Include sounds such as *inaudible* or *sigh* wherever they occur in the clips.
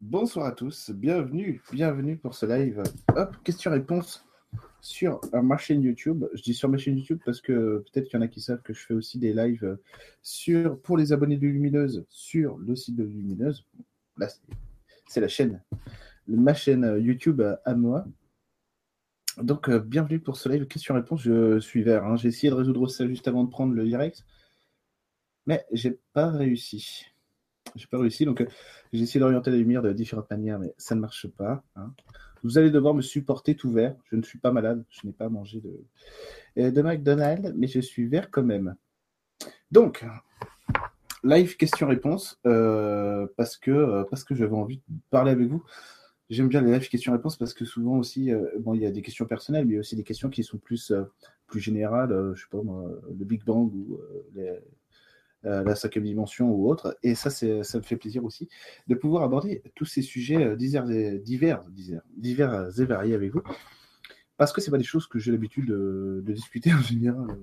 Bonsoir à tous, bienvenue, bienvenue pour ce live. Hop, question-réponse sur ma chaîne YouTube. Je dis sur ma chaîne YouTube parce que peut-être qu'il y en a qui savent que je fais aussi des lives sur, pour les abonnés de Lumineuse sur le site de Lumineuse. Là, c'est la chaîne, ma chaîne YouTube à moi. Donc, euh, bienvenue pour ce live question-réponse. Je suis vert. Hein. J'ai essayé de résoudre ça juste avant de prendre le direct, mais j'ai pas réussi. J'ai pas réussi, donc euh, j'ai essayé d'orienter la lumière de différentes manières, mais ça ne marche pas. Hein. Vous allez devoir me supporter tout vert. Je ne suis pas malade, je n'ai pas mangé de, euh, McDonald's, mais je suis vert quand même. Donc, live question-réponse, parce que, parce que j'avais envie de parler avec vous. J'aime bien les live questions-réponses parce que souvent aussi, euh, bon, il y a des questions personnelles, mais il y a aussi des questions qui sont plus, euh, plus générales, euh, je sais pas moi, le Big Bang ou la cinquième dimension ou autre. Et ça, ça me fait plaisir aussi de pouvoir aborder tous ces sujets divers, divers, divers, divers et variés avec vous. Parce que ce pas des choses que j'ai l'habitude de, discuter *laughs* en général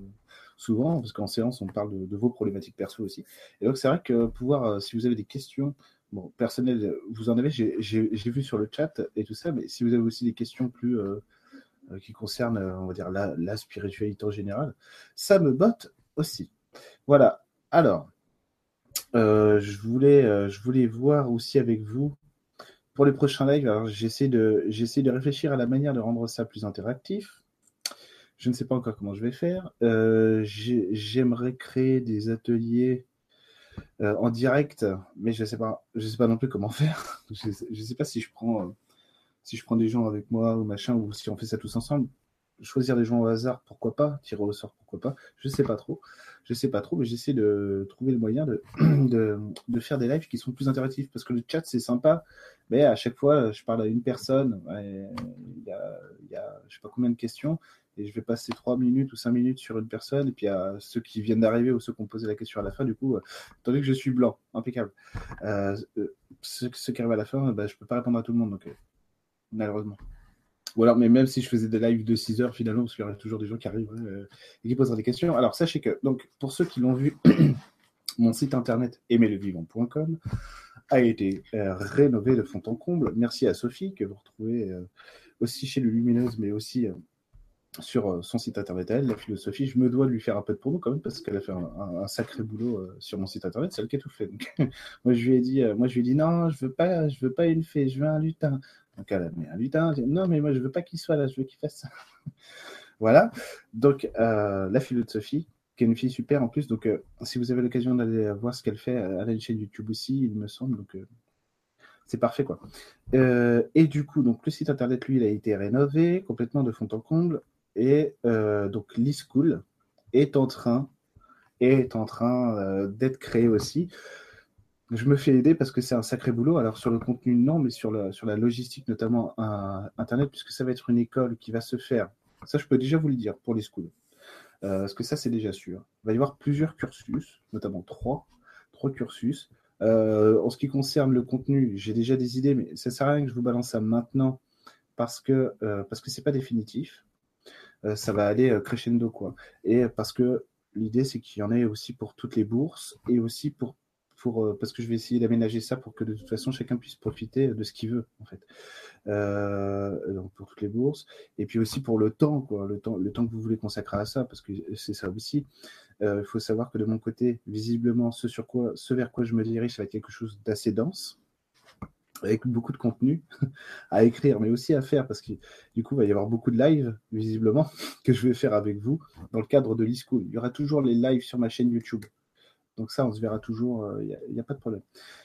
souvent, parce qu'en séance, on parle de, vos problématiques perso aussi. Et donc, c'est vrai que pouvoir, si vous avez des questions bon, personnel, vous en avez, j'ai vu sur le chat et tout ça, mais si vous avez aussi des questions plus euh, euh, qui concernent, euh, on va dire, la, la, spiritualité en général, ça me botte aussi. Voilà. Alors, je, voulais, je voulais voir aussi avec vous pour les prochains lives. Alors, j'essaie de, de réfléchir à la manière de rendre ça plus interactif. Je ne sais pas encore comment je vais faire. J'aimerais créer des ateliers euh, en direct, mais je sais pas, je sais pas non plus comment faire. *laughs* je, sais, sais pas si je prends, euh, si je prends des gens avec moi ou machin, ou si on fait ça tous ensemble. Choisir des gens au hasard, pourquoi pas Tirer au sort, pourquoi pas Je sais pas trop. Je sais pas trop, mais j'essaie de trouver le moyen de, *clears throat* faire des lives qui sont plus interactifs parce que le chat c'est sympa, mais à chaque fois je parle à une personne, il y a, je sais pas combien de questions, et je vais passer trois minutes ou cinq minutes sur une personne, et puis à ceux qui viennent d'arriver ou ceux qui ont posé la question à la fin, du coup, euh, tandis que je suis blanc, impeccable. Euh, euh, ceux, qui arrivent à la fin, bah, je ne peux pas répondre à tout le monde, donc malheureusement. Ou alors, mais même si je faisais des lives de 6 heures finalement, parce qu'il y aurait toujours des gens qui arrivent et qui poseraient des questions. Alors, sachez que, donc, pour ceux qui l'ont vu, *clears throat* mon site internet aimerlevivant.com a été rénové de fond en comble. Merci à Sophie, que vous retrouvez aussi chez le Lumineuse, mais aussi sur euh, son site internet elle, la philosophie. Je me dois de lui faire un peu de promo quand même parce qu'elle a fait un, sacré boulot euh, sur mon site internet, c'est elle qui a tout fait. *laughs* moi je lui ai dit, euh, moi je lui ai dit non, je veux pas, je veux pas une fée, je veux un lutin. Donc elle a mis un lutin. non mais moi je veux pas qu'il soit là, je veux qu'il fasse ça. *laughs* voilà. Donc la philosophie, qui est une fille super en plus. Donc si vous avez l'occasion d'aller voir ce qu'elle fait, elle a une chaîne YouTube aussi, il me semble. Donc c'est parfait quoi. et du coup, donc le site internet, lui, il a été rénové complètement de fond en comble. Et euh, donc l'e-school est en train, est en train euh, d'être créé aussi. Je me fais aider parce que c'est un sacré boulot. Alors sur le contenu, non, mais sur la, sur la logistique, notamment Internet, puisque ça va être une école qui va se faire. Ça, je peux déjà vous le dire pour les schools. Euh, parce que ça, c'est déjà sûr. Il va y avoir plusieurs cursus, notamment trois, trois cursus. en ce qui concerne le contenu, j'ai déjà des idées, mais ça sert à rien que je vous balance ça maintenant parce que parce que c'est pas définitif. Euh, ça va aller euh, crescendo quoi. Et parce que l'idée c'est qu'il y en ait aussi pour toutes les bourses et aussi pour pour, euh, parce que je vais essayer d'aménager ça pour que de toute façon chacun puisse profiter de ce qu'il veut en fait. donc pour toutes les bourses et puis aussi pour le temps quoi, le temps, que vous voulez consacrer à ça parce que c'est ça aussi. Il faut savoir que de mon côté, visiblement, ce sur quoi, ce vers quoi je me dirige, ça va être quelque chose d'assez dense avec beaucoup de contenu *laughs* à écrire, mais aussi à faire, parce que du coup, il va y avoir beaucoup de lives, visiblement, *laughs* que je vais faire avec vous dans le cadre de l'e-school. Il y aura toujours les lives sur ma chaîne YouTube. Donc ça, on se verra toujours, il euh, n'y a, pas de problème.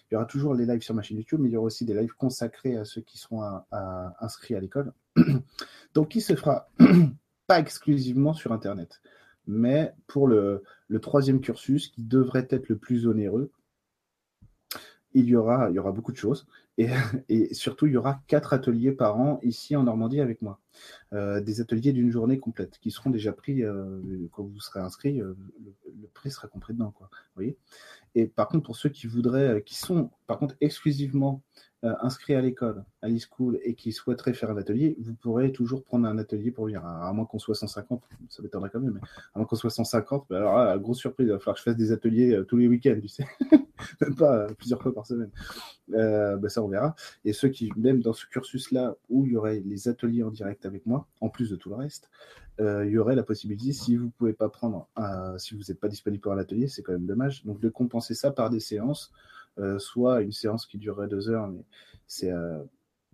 Il y aura toujours les lives sur ma chaîne YouTube, mais il y aura aussi des lives consacrés à ceux qui seront inscrits à l'école. *clears throat* Donc qui se fera *clears throat* pas exclusivement sur Internet, mais pour le troisième cursus qui devrait être le plus onéreux, il y aura, il y aura beaucoup de choses. *laughs* Et, surtout, il y aura quatre ateliers par an ici en Normandie avec moi. des ateliers d'une journée complète qui seront déjà pris quand vous serez inscrit. Le, prix sera compris dedans, quoi. Voyez? Et par contre, pour ceux qui voudraient, qui sont par contre exclusivement euh, inscrits à l'école, à l'e-school, et qui souhaiteraient faire un atelier, vous pourrez toujours prendre un atelier pour venir. À, moins qu'on soit 150, ça m'étonnerait quand même, mais à moins qu'on soit 150, bah alors grosse surprise, il va falloir que je fasse des ateliers euh, tous les week-ends, tu sais, *laughs* même pas euh, plusieurs fois par semaine. Bah, ça, on verra. Et ceux qui, même dans ce cursus-là, où il y aurait les ateliers en direct avec moi, en plus de tout le reste, il y aurait la possibilité, si vous ne pouvez pas prendre, si vous n'êtes pas disponible pour un atelier, c'est quand même dommage, donc de compenser ça par des séances euh, soit une séance qui durerait deux heures, mais c'est euh,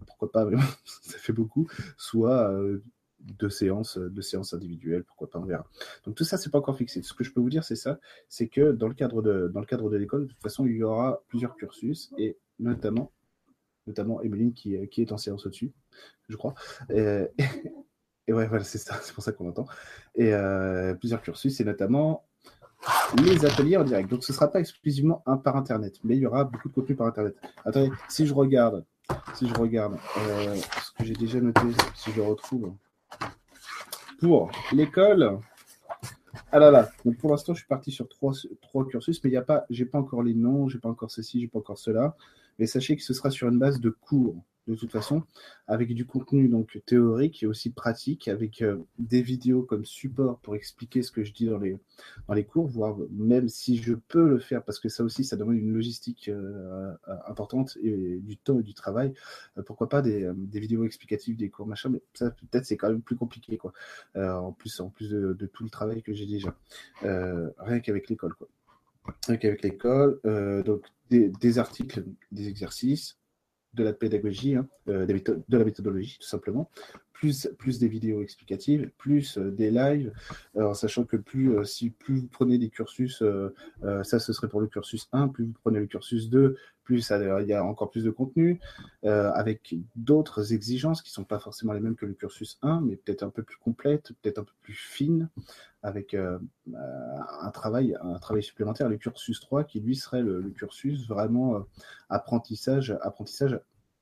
pourquoi pas, *laughs* ça fait beaucoup, soit euh, deux séances, deux séances individuelles, pourquoi pas, on verra. Donc tout ça, c'est pas encore fixé. Ce que je peux vous dire, c'est ça, c'est que dans le cadre de, dans le cadre de l'école, de toute façon, il y aura plusieurs cursus, et notamment, notamment Emeline qui, qui est en séance au-dessus, je crois. Et, *laughs* et ouais, voilà, c'est ça, *laughs* c'est pour ça qu'on entend. Et plusieurs cursus, et notamment les ateliers en direct. Donc ce ne sera pas exclusivement un par Internet, mais il y aura beaucoup de contenu par Internet. Attendez, si je regarde, si je regarde euh, ce que j'ai déjà noté, si je retrouve, pour l'école, ah là là, pour l'instant je suis parti sur trois, trois cursus, mais il y a pas, j'ai pas encore les noms, j'ai pas encore ceci, j'ai pas encore cela, mais sachez que ce sera sur une base de cours de toute façon, avec du contenu donc théorique et aussi pratique, avec euh, des vidéos comme support pour expliquer ce que je dis dans les, dans les cours, voire même si je peux le faire, parce que ça aussi, ça demande une logistique euh, euh, importante et du temps et du travail, pourquoi pas des, vidéos explicatives des cours, machin, mais ça peut-être c'est quand même plus compliqué, quoi. en plus, en plus de, tout le travail que j'ai déjà, rien qu'avec l'école, quoi. Rien qu'avec l'école, donc des articles, des exercices, de la pédagogie, hein, euh, de la méthodologie tout simplement, plus, plus des vidéos explicatives, plus euh, des lives, en sachant que plus, euh, si plus vous prenez des cursus, ça ce serait pour le cursus 1, plus vous prenez le cursus 2, plus il y a encore plus de contenu, avec d'autres exigences qui ne sont pas forcément les mêmes que le cursus 1, mais peut-être un peu plus complètes, peut-être un peu plus fines, avec un, travail, un travail supplémentaire, le cursus 3, qui lui serait le, le cursus vraiment apprentissage, apprentissage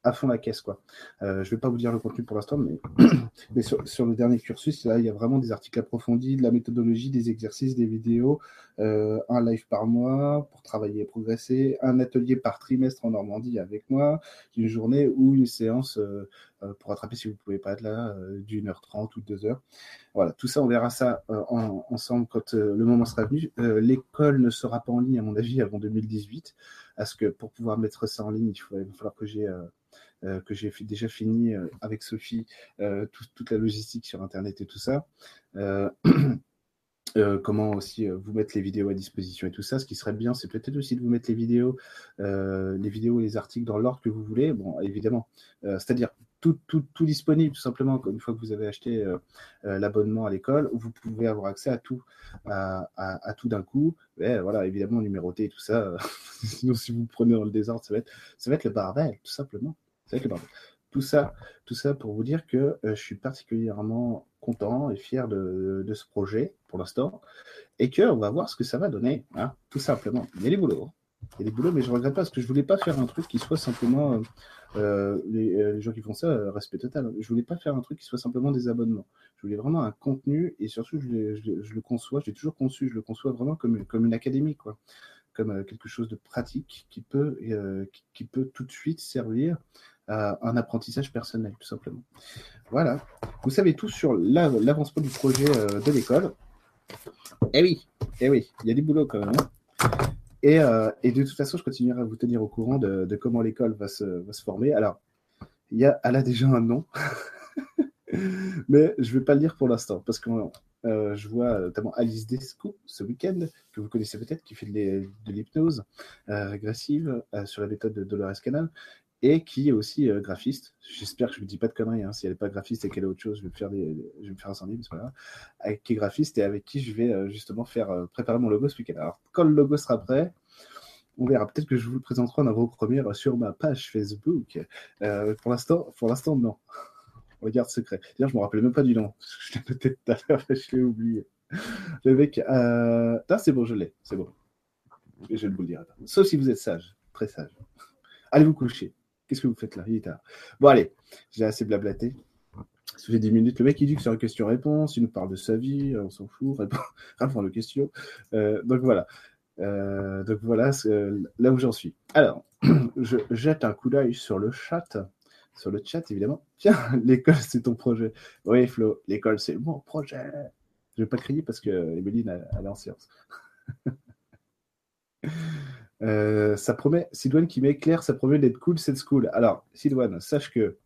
à fond la caisse. Quoi. Euh, je vais pas vous dire le contenu pour l'instant, mais, *clears throat* mais sur, le dernier cursus, là, il y a vraiment des articles approfondis, de la méthodologie, des exercices, des vidéos, euh, un live par mois pour travailler et progresser, un atelier par trimestre en Normandie avec moi, une journée ou une séance euh, pour attraper si vous ne pouvez pas être là d'une heure trente ou deux heures. Voilà, tout ça, on verra ça ensemble quand le moment sera venu. L'école ne sera pas en ligne, à mon avis, avant 2018, parce que pour pouvoir mettre ça en ligne, il, faut, va falloir que j'ai euh, que déjà fini euh, avec Sophie, euh, toute la logistique sur Internet et tout ça. *clears throat* comment aussi vous mettre les vidéos à disposition et tout ça. Ce qui serait bien, c'est peut-être aussi de vous mettre les vidéos, les vidéos et les articles dans l'ordre que vous voulez. Bon, évidemment, c'est-à-dire tout, tout, tout, disponible, tout simplement, une fois que vous avez acheté l'abonnement à l'école, vous pouvez avoir accès à tout, à, à, tout d'un coup. Mais, voilà, évidemment, numéroté et tout ça. *laughs* Sinon, si vous prenez dans le désordre, ça va être, ça va être le barbel, tout simplement. Tout ça, tout ça pour vous dire que euh, je suis particulièrement content et fier de, ce projet pour l'instant et qu'on va voir ce que ça va donner, hein, tout simplement. A des boulots. Il y a des boulots, mais je ne regrette pas parce que je voulais pas faire un truc qui soit simplement euh, euh, les, gens qui font ça, respect total. Je voulais pas faire un truc qui soit simplement des abonnements. Je voulais vraiment un contenu et surtout je, le conçois, j'ai toujours conçu, je le conçois vraiment comme, comme une académie, quoi, comme quelque chose de pratique qui peut, qui peut tout de suite servir un apprentissage personnel, tout simplement. Voilà. Vous savez tout sur l'avancement du projet euh, de l'école. Eh oui, eh oui, il y a du boulot quand même. Hein. Et, euh, et, de toute façon, je continuerai à vous tenir au courant de, comment l'école va se, former. Alors, y a, elle a déjà un nom, *laughs* mais je ne vais pas le dire pour l'instant, parce que euh, je vois notamment Alice Desco ce week-end, que vous connaissez peut-être, qui fait de l'hypnose régressive sur la méthode de Dolores Canal et qui est aussi euh, graphiste. J'espère que je ne dis pas de conneries. Hein. Si elle n'est pas graphiste et qu'elle est autre chose, je vais me faire, des, je incendier, pas. Avec, qui est graphiste et avec qui je vais euh, justement faire euh, préparer mon logo ce week-end. Alors, quand le logo sera prêt, on verra. Peut-être que je vous le présenterai en avant-première sur ma page Facebook. pour l'instant, pour l'instant, non. Regarde secret. D'ailleurs, je me rappelais même pas du nom. Je l'ai noté tout à l'heure, je l'ai oublié. Le mec, ah, c'est bon, je l'ai, c'est bon. Je vais vous le dire. Sauf si vous êtes sage, très sage. Allez vous coucher. Qu'est-ce que vous faites là? Il est tard. Bon, allez, j'ai assez blablaté. Ça fait 10 minutes. Le mec, il dit que c'est une question-réponse. Il nous parle de sa vie. On s'en fout. *laughs* Répond, aux questions. donc voilà. donc voilà là où j'en suis. Alors, *clears throat* je jette un coup d'œil sur le chat. Sur le chat, évidemment. *laughs* Tiens, l'école, c'est ton projet. Oui, Flo, l'école, c'est mon projet. Je vais pas crier parce que Emeline, elle est en séance. *laughs* Euh, ça promet, Sidouane qui m'éclaire, ça promet d'être cool cette school. Alors, Sidouane, sache que,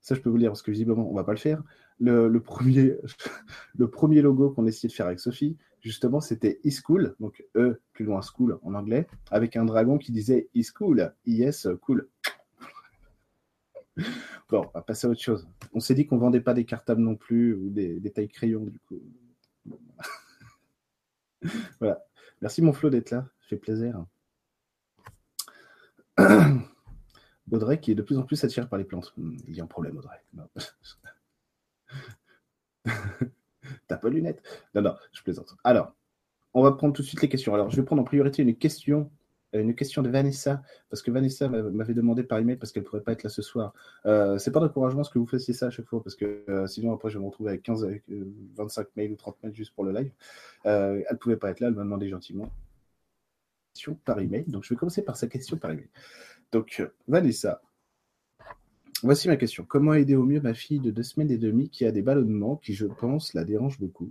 ça je peux vous le dire parce que visiblement on va pas le faire. Le, premier, *laughs* le premier logo qu'on a essayé de faire avec Sophie, justement, c'était e-school, donc E plus loin school en anglais, avec un dragon qui disait e-school, IS cool. *laughs* Bon, on va passer à autre chose. On s'est dit qu'on vendait pas des cartables non plus ou des, des tailles crayons, du coup. *laughs* voilà. Merci mon Flo d'être là, ça fait plaisir. *clears throat* Audrey qui est de plus en plus attiré par les plantes. Hmm, il y a un problème, Audrey. *laughs* T'as pas de lunettes Non, non, je plaisante. Alors, on va prendre tout de suite les questions. Alors, je vais prendre en priorité une question, euh, de Vanessa, parce que Vanessa m'avait demandé par email parce qu'elle ne pourrait pas être là ce soir. Euh, c'est pas d'encouragement ce que vous fassiez ça à chaque fois, parce que euh, sinon après je vais me retrouver avec 15, 25 mails ou 30 mails juste pour le live. elle ne pouvait pas être là, elle m'a demandé gentiment par email. Donc, je vais commencer par sa question par email. Donc, euh, Vanessa, voici ma question. Comment aider au mieux ma fille de deux semaines et demie qui a des ballonnements qui, je pense, la dérangent beaucoup?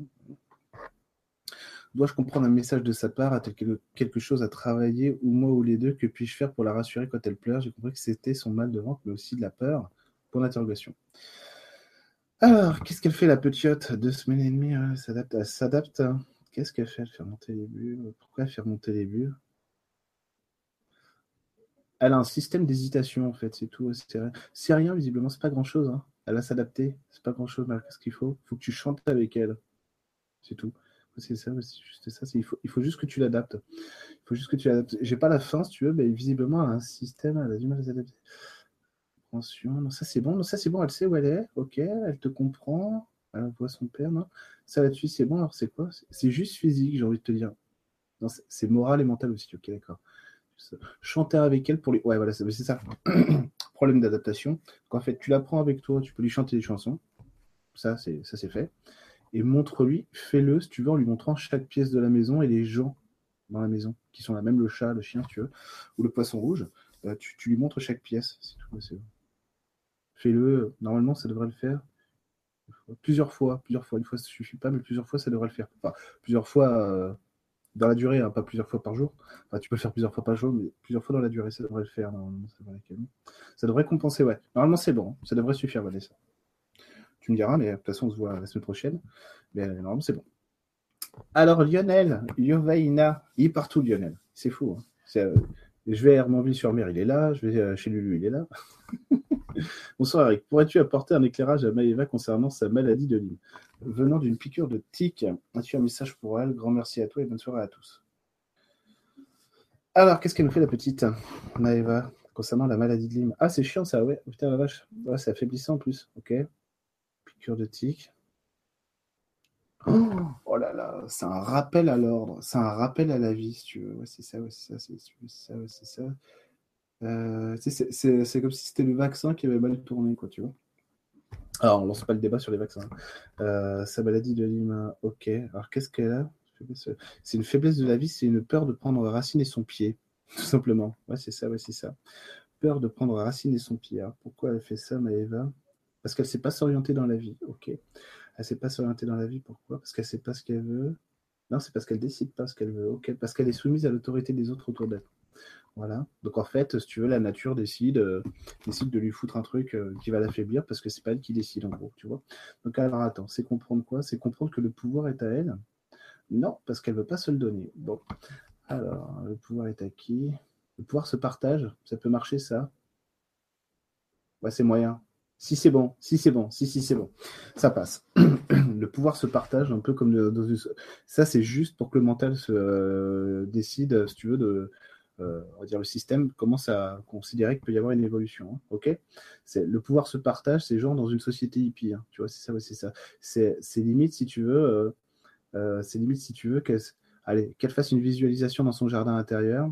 Dois-je comprendre un message de sa part A-t-elle quelque chose à travailler, ou moi ou les deux Que puis-je faire pour la rassurer quand elle pleure? J'ai compris que c'était son mal de ventre, mais aussi de la peur. Pour l'interrogation. Alors, qu'est-ce qu'elle fait la petite? Deux semaines et demie, elle s'adapte. s'adapte. Qu'est-ce qu'elle fait? Elle fait monter les bulles. Pourquoi elle fait remonter les bulles? Elle a un système d'hésitation, en fait, c'est tout. C'est rien, visiblement, c'est pas grand chose. Hein. Elle va s'adapter, c'est pas grand chose, mais qu'est-ce qu'il faut Il faut que tu chantes avec elle. C'est tout. C'est ça, c'est juste ça. Il faut, il faut juste que tu l'adaptes. Il faut juste que tu l'adaptes. J'ai pas la fin, si tu veux, mais visiblement, elle a un système, elle a du mal à s'adapter. Non, ça c'est bon, non, ça c'est bon, elle sait où elle est, ok, elle te comprend, elle voit son père, non Ça là-dessus, c'est bon, alors c'est quoi? C'est juste physique, j'ai envie de te dire. c'est moral et mental aussi, ok, d'accord chanter avec elle pour les. Ouais, voilà, c'est ça. *clears throat* Problème d'adaptation. En fait, tu l'apprends avec toi, tu peux lui chanter des chansons. Ça, c'est ça c'est fait. Et montre-lui, fais-le si tu veux, en lui montrant chaque pièce de la maison et les gens dans la maison, qui sont là, même le chat, le chien, tu veux, ou le poisson rouge. Euh, tu, lui montres chaque pièce. Fais-le. Normalement, ça devrait le faire plusieurs fois. Plusieurs fois. Une fois, ça suffit pas, mais plusieurs fois, ça devrait le faire. Enfin, plusieurs fois. Euh, dans la durée, hein, pas plusieurs fois par jour. Enfin, tu peux le faire plusieurs fois par jour, mais plusieurs fois dans la durée, ça devrait le faire. ça, devrait compenser, ouais. Normalement, c'est bon. Ça devrait suffire, Vanessa. Tu me diras, mais de toute façon, on se voit la semaine prochaine. Mais euh, normalement, c'est bon. Alors, Lionel, Yovaina, il est partout, Lionel. C'est fou. Hein. Euh, je vais à Hermanville-sur-Mer, il est là. Je vais euh, chez Lulu, il est là. *laughs* Bonsoir, Eric. Pourrais-tu apporter un éclairage à Maëva concernant sa maladie de Lyme? Venant d'une piqûre de tic. As-tu un message pour elle Grand merci à toi et bonne soirée à tous. Alors, qu'est-ce qu'elle nous fait la petite Maëva concernant la maladie de Lyme? Ah, c'est chiant ça, ouais. Putain, la vache. Ouais, c'est affaiblissant en plus. Ok. Piqûre de tic. Oh, oh là là, c'est un rappel à l'ordre. C'est un rappel à la vie, si tu veux. C'est ça, c'est ça, c'est ça, c'est ça. Euh, c'est comme si c'était le vaccin qui avait mal tourné, quoi, tu vois. Alors, on lance pas le débat sur les vaccins. Euh, sa maladie de Lyme, ok. Alors, qu'est-ce qu'elle a? C'est une faiblesse de la vie, c'est une peur de prendre racine et son pied, *laughs* tout simplement. Ouais, c'est ça, ouais, c'est ça. Peur de prendre racine et son pied. Alors, pourquoi elle fait ça, Maëva? Parce qu'elle ne sait pas s'orienter dans la vie, ok. Elle ne sait pas s'orienter dans la vie, pourquoi? Parce qu'elle ne sait pas ce qu'elle veut. Non, c'est parce qu'elle décide pas ce qu'elle veut, ok. Parce qu'elle est soumise à l'autorité des autres autour d'elle. Voilà. Donc en fait, si tu veux, la nature décide, euh, décide de lui foutre un truc euh, qui va l'affaiblir parce que c'est pas elle qui décide en gros, tu vois. Donc alors attends, c'est comprendre quoi? C'est comprendre que le pouvoir est à elle? Non, parce qu'elle veut pas se le donner. Bon. Alors, le pouvoir est à qui? Le pouvoir se partage, ça peut marcher ça? Ouais, c'est moyen. Si c'est bon, si c'est bon, si si c'est bon, ça passe. *clears throat* le pouvoir se partage un peu comme ça c'est juste pour que le mental se euh, décide, si tu veux, de on va dire le système commence à considérer qu'il peut y avoir une évolution. Hein, ok, le pouvoir se partage, c'est genre dans une société hippie. Hein, tu vois, c'est ça, c'est ça. C'est, limite si tu veux, euh, euh, c'est limite si tu veux qu'elle, allez, fasse une visualisation dans son jardin intérieur.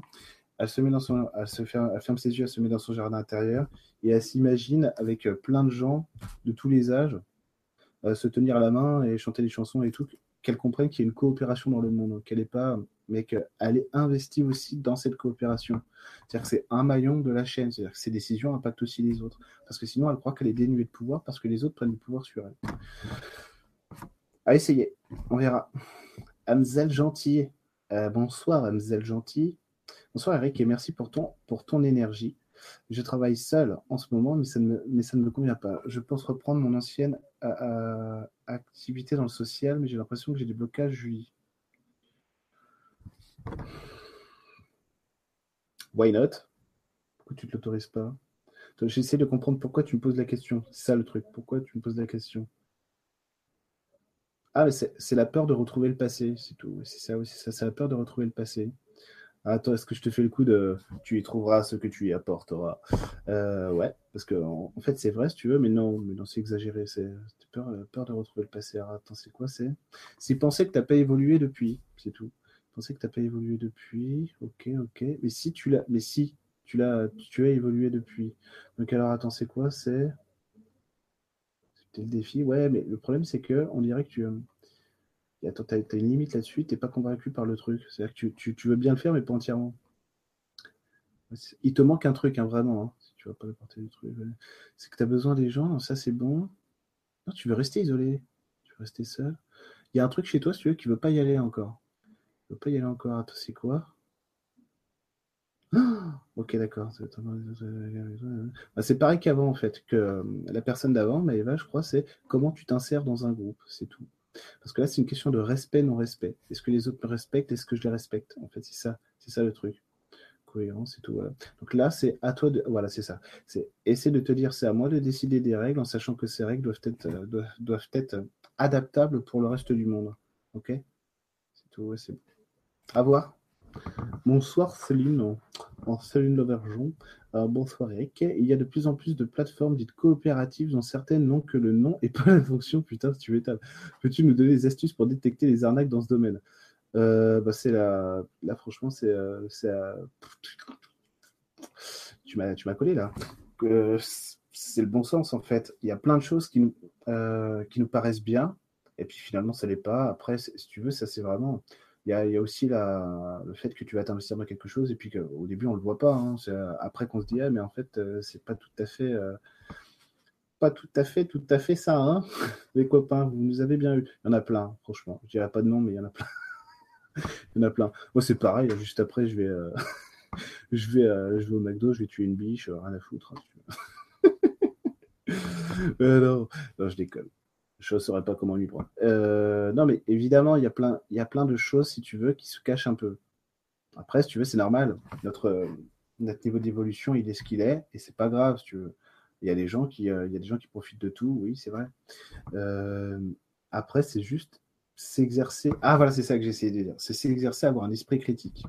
Elle se met dans son, elle se ferme, ferme ses yeux, elle se met dans son jardin intérieur et elle s'imagine avec plein de gens de tous les âges se tenir la main et chanter des chansons et tout, qu'elle comprenne qu'il y a une coopération dans le monde, qu'elle est pas, mais qu'elle est investie aussi dans cette coopération. C'est-à-dire que c'est un maillon de la chaîne, c'est-à-dire que ses décisions impactent aussi les autres. Parce que sinon, elle croit qu'elle est dénuée de pouvoir parce que les autres prennent du pouvoir sur elle. À essayer, on verra. Amzel Gentil, euh, bonsoir Amzel Gentil. Bonsoir Eric et merci pour ton, pour ton énergie. Je travaille seul en ce moment, mais ça, ne me, mais ça ne me convient pas. Je pense reprendre mon ancienne euh, euh, activité dans le social, mais j'ai l'impression que j'ai des blocages. Why not? Pourquoi tu ne l'autorises pas? J'essaie de comprendre pourquoi tu me poses la question. C'est ça le truc. Pourquoi tu me poses la question? Ah, mais c'est la peur de retrouver le passé, c'est tout. C'est ça aussi, ça, c'est la peur de retrouver le passé. Attends, est-ce que je te fais le coup de tu y trouveras ce que tu y apporteras? Euh, Ouais, parce que en, fait c'est vrai si tu veux, mais non, mais non c'est exagéré. C'est peur, peur de retrouver le passé. attends, c'est quoi C'est penser que t'as pas évolué depuis, c'est tout. Penser que t'as pas évolué depuis. Ok, ok. Mais si tu l'as, mais si tu l'as, tu as évolué depuis. Donc alors attends, c'est quoi? C'est c'était le défi. Ouais, mais le problème c'est que on dirait que tu attends, tu as, une limite là-dessus, tu n'es pas convaincu par le truc. C'est-à-dire que tu, veux bien le faire, mais pas entièrement. Il te manque un truc, hein, vraiment, hein, si tu vas pas apporter le truc. C'est que tu as besoin des gens, ça c'est bon. Non, tu veux rester isolé, tu veux rester seul. Il y a un truc chez toi, si tu veux, qui ne veut pas y aller encore. Veut pas y aller encore. Attends, c'est quoi? Ok, d'accord. C'est pareil qu'avant, en fait, que euh, la personne d'avant, Maëva, je crois, c'est comment tu t'insères dans un groupe, c'est tout. Parce que là, c'est une question de respect, non-respect. Est-ce que les autres me respectent? Est-ce que je les respecte? En fait, c'est ça, c'est ça le truc. Cohérence et tout. Voilà. Donc là, c'est à toi de. Voilà, c'est ça. C'est essayer de te dire, c'est à moi de décider des règles en sachant que ces règles doivent être, euh, doivent, être adaptables pour le reste du monde. Ok? C'est tout, c'est bon. À voir. Bonsoir Céline, en Céline Lauvergeon. Euh, bonsoir Eric. Il y a de plus en plus de plateformes dites coopératives dont certaines n'ont que le nom et pas *laughs* la fonction. Putain, tu m'étonnes. Peux-tu nous donner des astuces pour détecter les arnaques dans ce domaine? Euh, bah, c'est la... Là, franchement, c'est. Euh, tu m'as tu m'as collé là. c'est le bon sens en fait. Il y a plein de choses qui nous, qui nous paraissent bien et puis finalement ça l'est pas. Après, si tu veux, ça c'est vraiment il y a, aussi le fait que tu vas t'investir dans quelque chose et puis qu'au début on le voit pas. Hein. c'est euh, après qu'on se dit ah mais en fait euh, c'est pas tout à fait euh, pas tout à fait tout à fait ça hein *laughs* les copains vous nous avez bien eu. Il y en a plein franchement. Je dirais pas de nom mais il y en a plein. *laughs* il y en a plein. Moi c'est pareil. Juste après je vais *laughs* je vais je vais au McDo je vais tuer une biche rien à foutre. Hein, non, non je déconne je ne saurais pas comment lui prendre. Euh, non, mais évidemment, il y, a plein, de choses, si tu veux, qui se cachent un peu. Après, si tu veux, c'est normal. Notre, notre niveau d'évolution, il est ce qu'il est, et c'est pas grave, si tu veux. Il y a des gens qui, euh, il y a des gens qui profitent de tout, oui, c'est vrai. Euh, après, c'est juste s'exercer. Ah, voilà, c'est ça que j'essayais de dire. C'est s'exercer à avoir un esprit critique.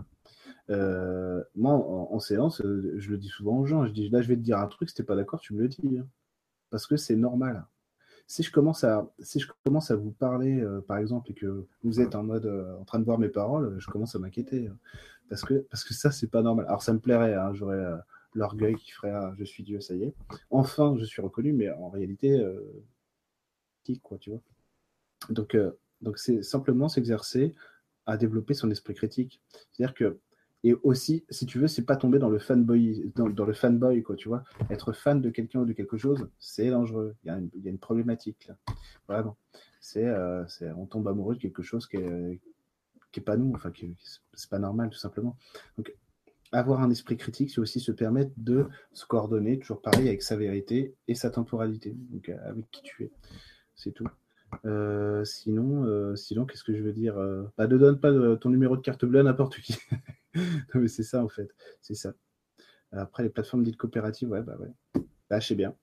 moi, en, séance, je le dis souvent aux gens. Je dis là, je vais te dire un truc, si t'es pas d'accord, tu me le dis. Hein. Parce que c'est normal si je commence à, si je commence à vous parler, euh, par exemple, et que vous êtes en mode euh, en train de voir mes paroles, je commence à m'inquiéter. Hein. parce, que, parce que ça, c'est pas normal. Alors, ça me plairait, hein, j'aurais euh, l'orgueil qui ferait ah, je suis Dieu, ça y est. Enfin, je suis reconnu, mais en réalité, qui, quoi, tu vois. Donc, donc c'est simplement s'exercer à développer son esprit critique. C'est-à-dire que et aussi, si tu veux, c'est pas tomber dans le fanboy, dans, le fanboy, quoi, tu vois. Être fan de quelqu'un ou de quelque chose, c'est dangereux. Il y, a une, problématique là. Vraiment. C'est, euh, on tombe amoureux de quelque chose qui est, qui est pas nous, enfin, qui, c'est pas normal, tout simplement. Donc, avoir un esprit critique, c'est aussi se permettre de se coordonner, toujours pareil, avec sa vérité et sa temporalité, donc avec qui tu es. C'est tout. Euh, sinon, euh, sinon qu'est-ce que je veux dire euh, bah, Ne donne pas ton numéro de carte bleue à n'importe qui. *laughs* mais c'est ça, en fait. C'est ça. Après, les plateformes dites coopératives, ouais, bah ouais. Je sais bien.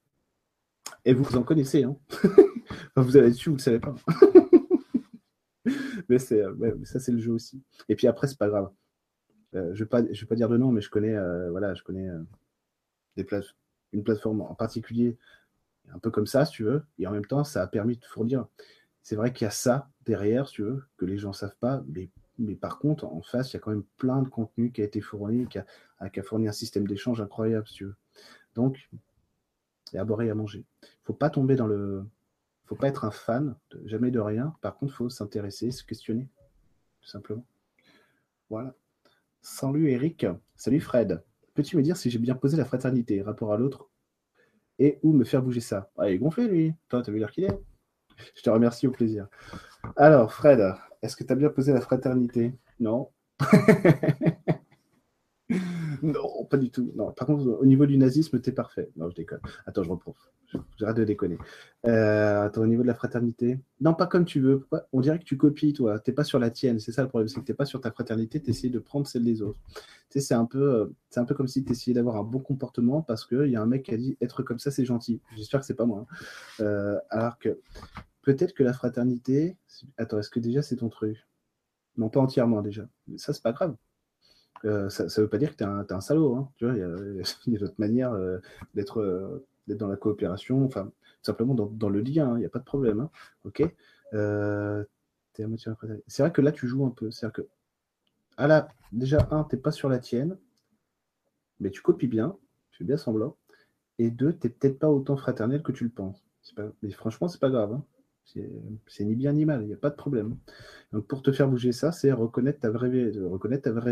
Et vous, en connaissez, hein *laughs* Vous avez dessus, vous ne le savez pas. *laughs* mais, c'est, ça, c'est le jeu aussi. Et puis après, c'est pas grave. je ne vais, vais pas dire de nom, mais je connais, voilà, je connais des une plateforme en particulier un peu comme ça, si tu veux. Et en même temps, ça a permis de fournir. C'est vrai qu'il y a ça derrière, si tu veux, que les gens ne savent pas. Mais, par contre, en face, il y a quand même plein de contenu qui a été fourni, qui a, fourni un système d'échange incroyable, si tu veux. Donc, il a à et à manger. Il ne faut pas tomber dans le faut pas être un fan, jamais de rien. Par contre, il faut s'intéresser, se questionner, tout simplement. Voilà. Salut Eric. Salut Fred. Peux-tu me dire si j'ai bien posé la fraternité, rapport à l'autre, et où me faire bouger ça Ah, il est gonflé, lui. Toi, t'as vu l'heure qu'il est? Je te remercie au plaisir. Alors, Fred, est-ce que tu as bien posé la fraternité? Non. *laughs* non, pas du tout. Non, par contre, au niveau du nazisme, t'es parfait. Non, je déconne. Attends, je reprends. J'arrête de déconner. Euh, attends, au niveau de la fraternité, non, pas comme tu veux. On dirait que tu copies, toi. T'es pas sur la tienne. C'est ça le problème, c'est que t'es pas sur ta fraternité. T'essayes de prendre celle des autres. Tu sais, c'est un peu, euh, un peu comme si tu essayais d'avoir un bon comportement parce qu'il y a un mec qui a dit être comme ça, c'est gentil. J'espère que c'est pas moi. Hein. Euh, alors que peut-être que la fraternité. Attends, est-ce que déjà c'est ton truc? Non, pas entièrement déjà. ça, c'est pas grave. Euh, ça ne veut pas dire que tu es, un salaud. Hein. Tu vois, il y a, *laughs* d'autres manières euh, euh, d'être dans la coopération, enfin, simplement dans, le lien, il hein, n'y a pas de problème. Hein. Ok C'est vrai que là, tu joues un peu. C'est-à-dire que, ah déjà, un, tu n'es pas sur la tienne, mais tu copies bien, tu fais bien semblant. Et deux, tu n'es peut-être pas autant fraternel que tu le penses. Mais franchement, c'est pas grave. C'est ni bien ni mal, il n'y a pas de problème. Donc pour te faire bouger ça, c'est reconnaître ta vraie,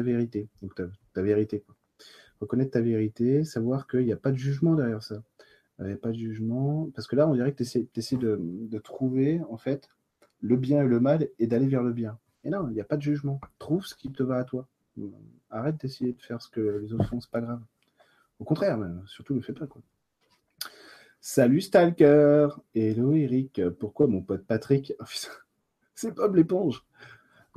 vérité. Donc ta, vérité. Reconnaître ta vérité, savoir qu'il n'y a pas de jugement derrière ça. Il n'y a pas de jugement. Parce que là, on dirait que tu essaies, de, de, trouver, en fait, le bien et le mal et d'aller vers le bien. Et non, il n'y a pas de jugement. Trouve ce qui te va à toi. Arrête d'essayer de faire ce que les autres font, c'est pas grave. Au contraire, surtout ne fais pas. Quoi. Salut Stalker Hello Eric, pourquoi mon pote Patrick, *laughs* oh, c'est Bob l'éponge,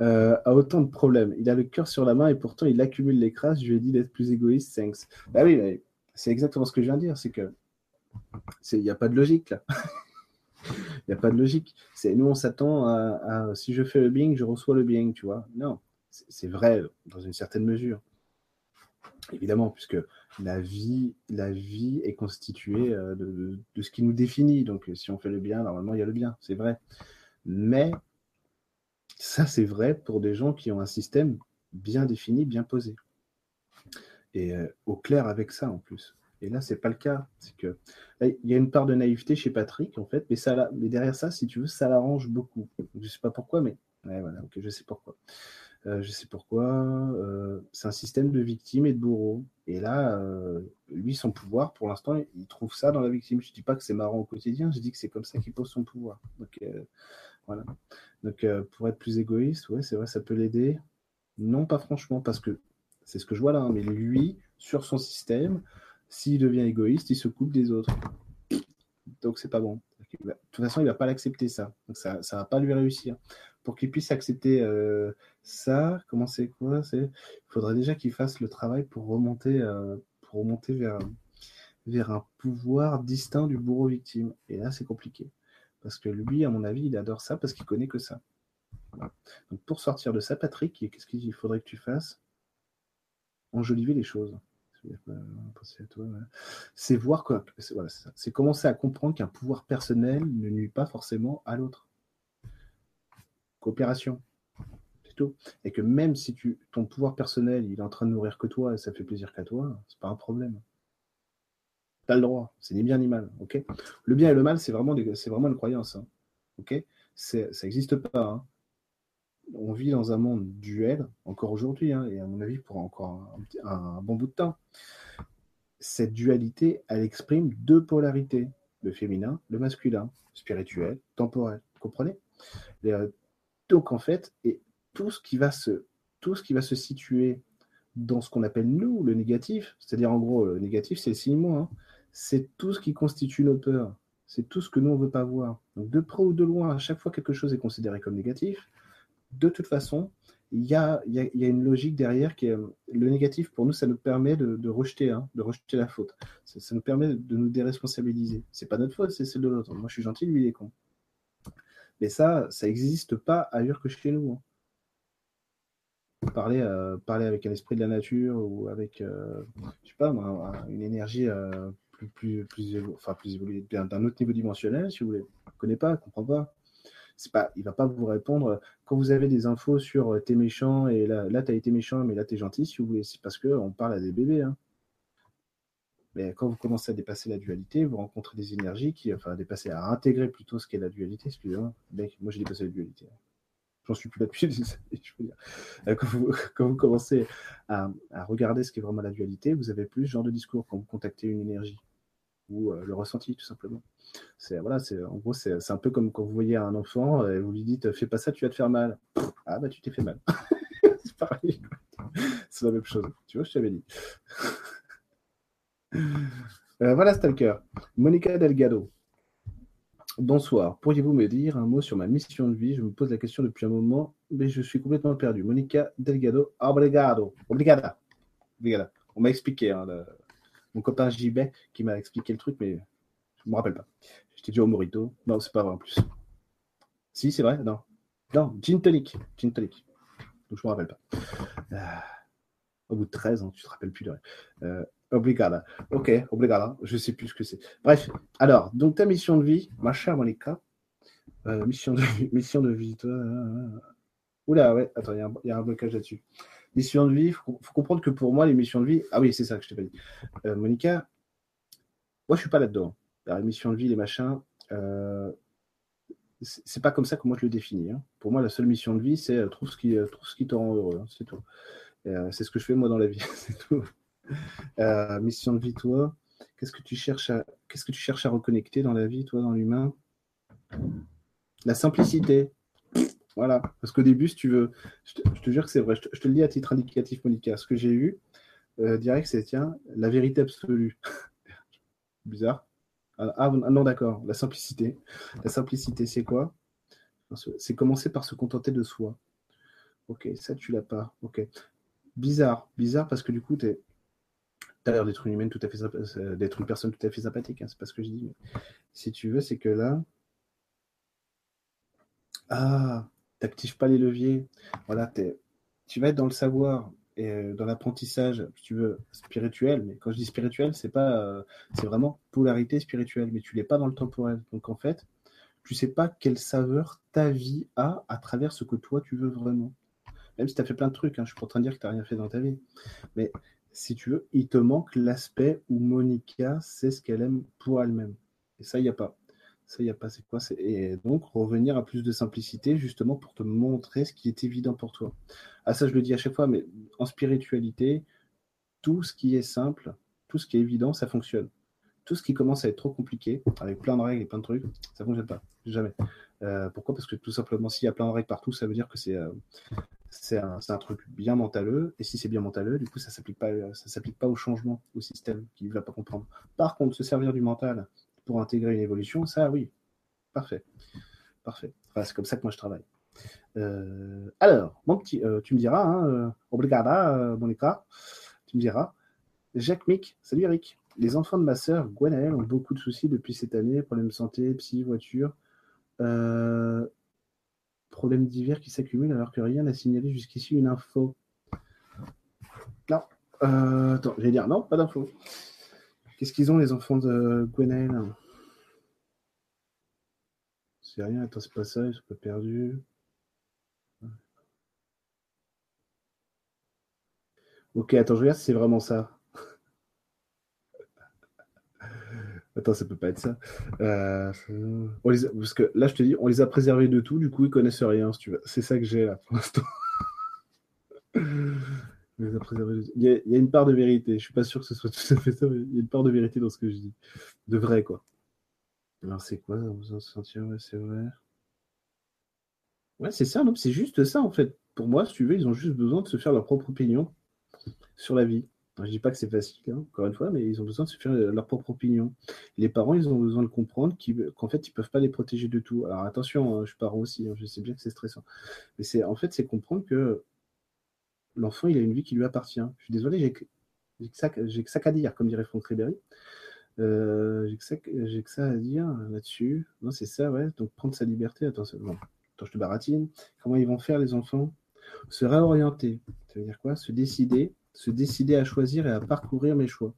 euh, a autant de problèmes Il a le cœur sur la main et pourtant il accumule les crasses, je lui ai dit d'être plus égoïste, thanks. Bah oui, c'est exactement ce que je viens de dire, c'est que il n'y a pas de logique là. *laughs* Il n'y a pas de logique. Nous on s'attend à, si je fais le bien, je reçois le bien, tu vois. Non, c'est vrai dans une certaine mesure. Évidemment, puisque la vie, la vie est constituée euh, de, ce qui nous définit. Donc, si on fait le bien, normalement, il y a le bien, c'est vrai. Mais ça, c'est vrai pour des gens qui ont un système bien défini, bien posé. Et euh, au clair avec ça, en plus. Et là, c'est pas le cas. C'est que il y a une part de naïveté chez Patrick, en fait, mais, derrière ça, si tu veux, ça l'arrange beaucoup. Je sais pas pourquoi, mais voilà, je sais pourquoi. Euh, je sais pourquoi. Euh, c'est un système de victime et de bourreau. Et là, euh, lui, son pouvoir, pour l'instant, il trouve ça dans la victime. Je dis pas que c'est marrant au quotidien, je dis que c'est comme ça qu'il pose son pouvoir. Donc, voilà. Donc, pour être plus égoïste, ouais, c'est vrai, ça peut l'aider. Non, pas franchement, parce que c'est ce que je vois là, hein, mais lui, sur son système, s'il devient égoïste, il se coupe des autres. Donc, c'est pas bon. De toute façon, il va pas l'accepter, ça. Donc, ça ne va pas lui réussir pour qu'il puisse accepter euh, ça, comment c'est quoi Il faudrait déjà qu'il fasse le travail pour remonter, euh, pour remonter vers, vers un pouvoir distinct du bourreau victime. Et là, c'est compliqué. Parce que lui, à mon avis, il adore ça parce qu'il connaît que ça. Donc pour sortir de ça, Patrick, qu'est-ce qu'il faudrait que tu fasses Enjoliver les choses. C'est voir quoi. C'est commencer à comprendre qu'un pouvoir personnel ne nuit pas forcément à l'autre coopération. C'est tout. Et que même si tu, ton pouvoir personnel, il est en train de nourrir que toi et ça fait plaisir qu'à toi, c'est pas un problème. Tu as le droit, c'est ni bien ni mal. le bien et le mal, c'est vraiment, vraiment une croyance. Hein, ça n'existe pas. Hein. On vit dans un monde duel, encore aujourd'hui, hein, et à mon avis pour encore un, bon bout de temps. Cette dualité, elle exprime deux polarités, le féminin, le masculin, spirituel, temporel. Vous comprenez donc en fait, tout ce qui va se, tout ce qui va se situer dans ce qu'on appelle nous le négatif, c'est-à-dire en gros le négatif c'est le signe moins, hein. c'est tout ce qui constitue nos peurs, c'est tout ce que nous on veut pas voir. Donc de près ou de loin, à chaque fois quelque chose est considéré comme négatif, de toute façon, il y a, y, a, une logique derrière qui est le négatif pour nous, ça nous permet de, rejeter, hein, de rejeter la faute. Ça, nous permet de nous déresponsabiliser. C'est pas notre faute, c'est celle de l'autre. Moi je suis gentil, lui il est con. Mais ça, ça n'existe pas ailleurs que chez nous. Hein. Parler, euh, parler avec un esprit de la nature ou avec, euh, je sais pas, une énergie euh, plus, plus, plus, enfin, plus évoluée, d'un autre niveau dimensionnel, si vous voulez. ne connaît pas, comprend pas. Pas, il va pas vous répondre quand vous avez des infos sur t'es méchant et là, là as été méchant, mais là tu es gentil, si vous voulez. C'est parce qu'on parle à des bébés. Hein. Mais quand vous commencez à dépasser la dualité, vous rencontrez des énergies qui, enfin, dépasser, à intégrer plutôt ce qu'est la dualité. Excusez-moi, moi j'ai dépassé la dualité. J'en suis plus là-dessus, *laughs* je veux dire. Euh, *laughs* quand, vous, commencez à, à, regarder ce qu'est vraiment la dualité, vous avez plus ce genre de discours quand vous contactez une énergie ou euh, le ressenti, tout simplement. C'est voilà, c'est en gros, c'est un peu comme quand vous voyez un enfant et vous lui dites fais pas ça, tu vas te faire mal. Ah bah tu t'es fait mal. *laughs* c'est pareil. C'est la même chose. Tu vois, je t'avais dit. Euh, voilà, Stalker. Monica Delgado. Bonsoir. Pourriez-vous me dire un mot sur ma mission de vie? Je me pose la question depuis un moment, mais je suis complètement perdu. Monica Delgado. Obrigado. Obrigada. Obrigada. On m'a expliqué, hein, mon copain JB qui m'a expliqué le truc, mais je ne me rappelle pas. J'étais déjà au Morito. Non, c'est pas vrai en plus. Si, c'est vrai? Non. Non, Gin Tonic. Gin Tonic. Donc je ne me rappelle pas. Ah. Au bout de 13 ans, tu te rappelles plus de rien. Euh, Obrigada. Ok, obrigada. Je sais plus ce que c'est. Bref, alors, donc ta mission de vie, ma chère Monica, euh, mission, de, mission de vie, toi. Euh, oula, ouais, attends, il y, a un blocage là-dessus. Mission de vie, il faut, comprendre que pour moi, les missions de vie. Ah oui, c'est ça que je t'ai pas dit. Euh, Monica, moi, je suis pas là-dedans. La mission de vie, les machins, c'est pas comme ça que moi je le définis. Hein. Pour moi, la seule mission de vie, c'est trouve ce qui, trouve ce qui te rend heureux. Hein, c'est tout. c'est ce que je fais moi dans la vie. *laughs* c'est tout. Euh, mission de vie, toi, qu'est-ce que tu cherches à reconnecter dans la vie, toi, dans l'humain? La simplicité. Voilà. Parce qu'au début, si tu veux, je te, jure que c'est vrai. Je te, le dis à titre indicatif, Monica. Ce que j'ai eu euh, direct, c'est tiens, la vérité absolue. *laughs* Bizarre. Ah, ah non, d'accord. La simplicité. La simplicité, c'est quoi? C'est commencer par se contenter de soi. Ok, ça tu l'as pas. Ok. Bizarre, bizarre parce que du coup, tu es, as l'air d'être une humaine tout à fait euh, d'être une personne tout à fait sympathique, hein, c'est pas ce que je dis. si tu veux, c'est que là. Ah, t'actives pas les leviers. Voilà, tu vas être dans le savoir et euh, dans l'apprentissage, si tu veux, spirituel. Mais quand je dis spirituel, c'est pas, euh, c'est vraiment polarité spirituelle, mais tu l'es pas dans le temporel. Donc en fait, tu sais pas quelle saveur ta vie a à travers ce que toi tu veux vraiment. Même si tu as fait plein de trucs, hein, je suis pas en train de dire que tu n'as rien fait dans ta vie. Mais si tu veux, il te manque l'aspect où Monica sait ce qu'elle aime pour elle-même. Et ça, il n'y a pas. Ça, il n'y a pas. C'est quoi? Et donc, revenir à plus de simplicité, justement, pour te montrer ce qui est évident pour toi. Ah, ça, je le dis à chaque fois, mais en spiritualité, tout ce qui est simple, tout ce qui est évident, ça fonctionne. Tout ce qui commence à être trop compliqué, avec plein de règles et plein de trucs, ça ne fonctionne pas. Jamais. Euh, pourquoi? Parce que tout simplement, s'il y a plein de règles partout, ça veut dire que c'est euh, c'est un, truc bien mentaleux. Et si c'est bien mentaleux, du coup, ça s'applique pas, s'applique pas au changement, au système qui ne va pas comprendre. Par contre, se servir du mental pour intégrer une évolution, ça, oui, parfait, parfait. c'est comme ça que moi je travaille. Euh, alors, mon petit, euh, tu me diras, hein, euh, obrigada, Monica, tu me diras. Jacques Mick, salut Eric. Les enfants de ma sœur, Gwenaëlle, ont beaucoup de soucis depuis cette année, problèmes de santé, psy, voiture. Problèmes divers qui s'accumulent alors que rien n'a signalé jusqu'ici une info. Non. Euh, attends, j'allais dire non, pas d'info. Qu'est-ce qu'ils ont les enfants de Gwenaël C'est rien, attends, c'est pas ça, ils sont pas perdus. Ok, attends, je regarde si c'est vraiment ça. Attends, ça peut pas être ça. Euh, parce que là, je te dis, on les a préservés de tout, du coup, ils connaissent rien. C'est ça que j'ai là pour l'instant. *laughs* il, y a, une part de vérité. Je suis pas sûr que ce soit tout à fait ça, mais il y a une part de vérité dans ce que je dis. De vrai, quoi. Alors, c'est quoi besoin de sentir Ouais, c'est vrai. Ouais, c'est ça, non C'est juste ça, en fait. Pour moi, si tu veux, ils ont juste besoin de se faire leur propre opinion sur la vie. Je ne dis pas que c'est facile, hein, encore une fois, mais ils ont besoin de se faire leur propre opinion. Les parents, ils ont besoin de comprendre qu'en fait, ils ne peuvent pas les protéger de tout. Alors attention, hein, je pars aussi, hein, je sais bien que c'est stressant. Mais en fait, c'est comprendre que l'enfant, il a une vie qui lui appartient. Je suis désolé, j'ai que, que ça qu'à dire, comme dirait Franck Ribéry. Euh, j'ai que, ça à dire là-dessus. Non, c'est ça, ouais. Donc prendre sa liberté. Attends, attends, je te baratine. Comment ils vont faire, les enfants? Se réorienter. Ça veut dire quoi? Se décider se décider à choisir et à parcourir mes choix.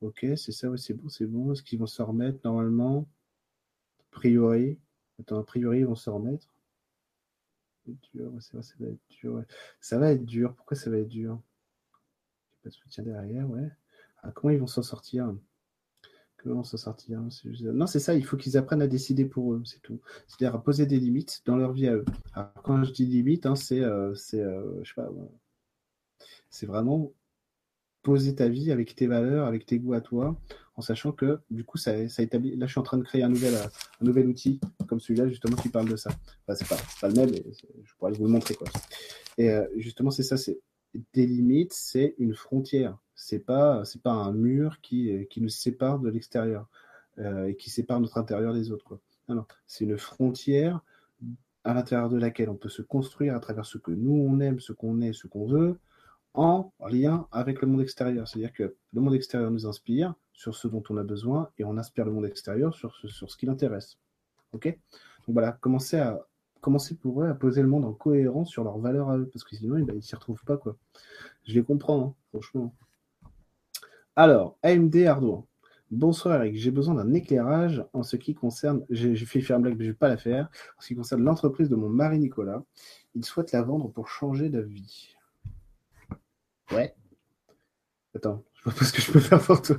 Ok, c'est ça, oui, c'est bon, c'est bon. Est-ce qu'ils vont se remettre normalement? A priori. Attends, a priori, ils vont se remettre. Dur, ça va être dur. Ça va être dur. Pourquoi ça va être dur? Pas de soutien derrière, ouais. Ah, comment ils vont s'en sortir? Comment s'en sortir? Non, c'est ça, il faut qu'ils apprennent à décider pour eux, c'est tout. C'est-à-dire à poser des limites dans leur vie à eux. Alors, quand je dis limites, hein, c'est, euh, c'est euh, je sais pas, c'est vraiment poser ta vie avec tes valeurs, avec tes goûts à toi, en sachant que du coup, ça, ça établit. Là, je suis en train de créer un nouvel, un nouvel outil comme celui-là, justement, qui parle de ça. Enfin, c'est pas, pas le même, mais je pourrais vous le montrer. Quoi. Et euh, justement, c'est ça c'est des limites, c'est une frontière. C'est pas, c'est pas un mur qui, qui nous sépare de l'extérieur euh, et qui sépare notre intérieur des autres. Non, non, c'est une frontière à l'intérieur de laquelle on peut se construire à travers ce que nous on aime, ce qu'on est, ce qu'on veut, en lien avec le monde extérieur. C'est-à-dire que le monde extérieur nous inspire sur ce dont on a besoin et on inspire le monde extérieur sur ce, sur ce qui l'intéresse. Ok? Donc voilà, commencez, à, pour eux à poser le monde en cohérence sur leurs valeurs à eux, parce que sinon, ils ne s'y retrouvent pas. Quoi. Je les comprends, hein, franchement. Alors, AMD Ardoin. Bonsoir Eric, j'ai besoin d'un éclairage en ce qui concerne, j'ai fait faire une blague mais je ne vais pas la faire, en ce qui concerne l'entreprise de mon mari Nicolas. Il souhaite la vendre pour changer d'avis. Ouais. Attends, je vois pas ce que je peux faire pour toi.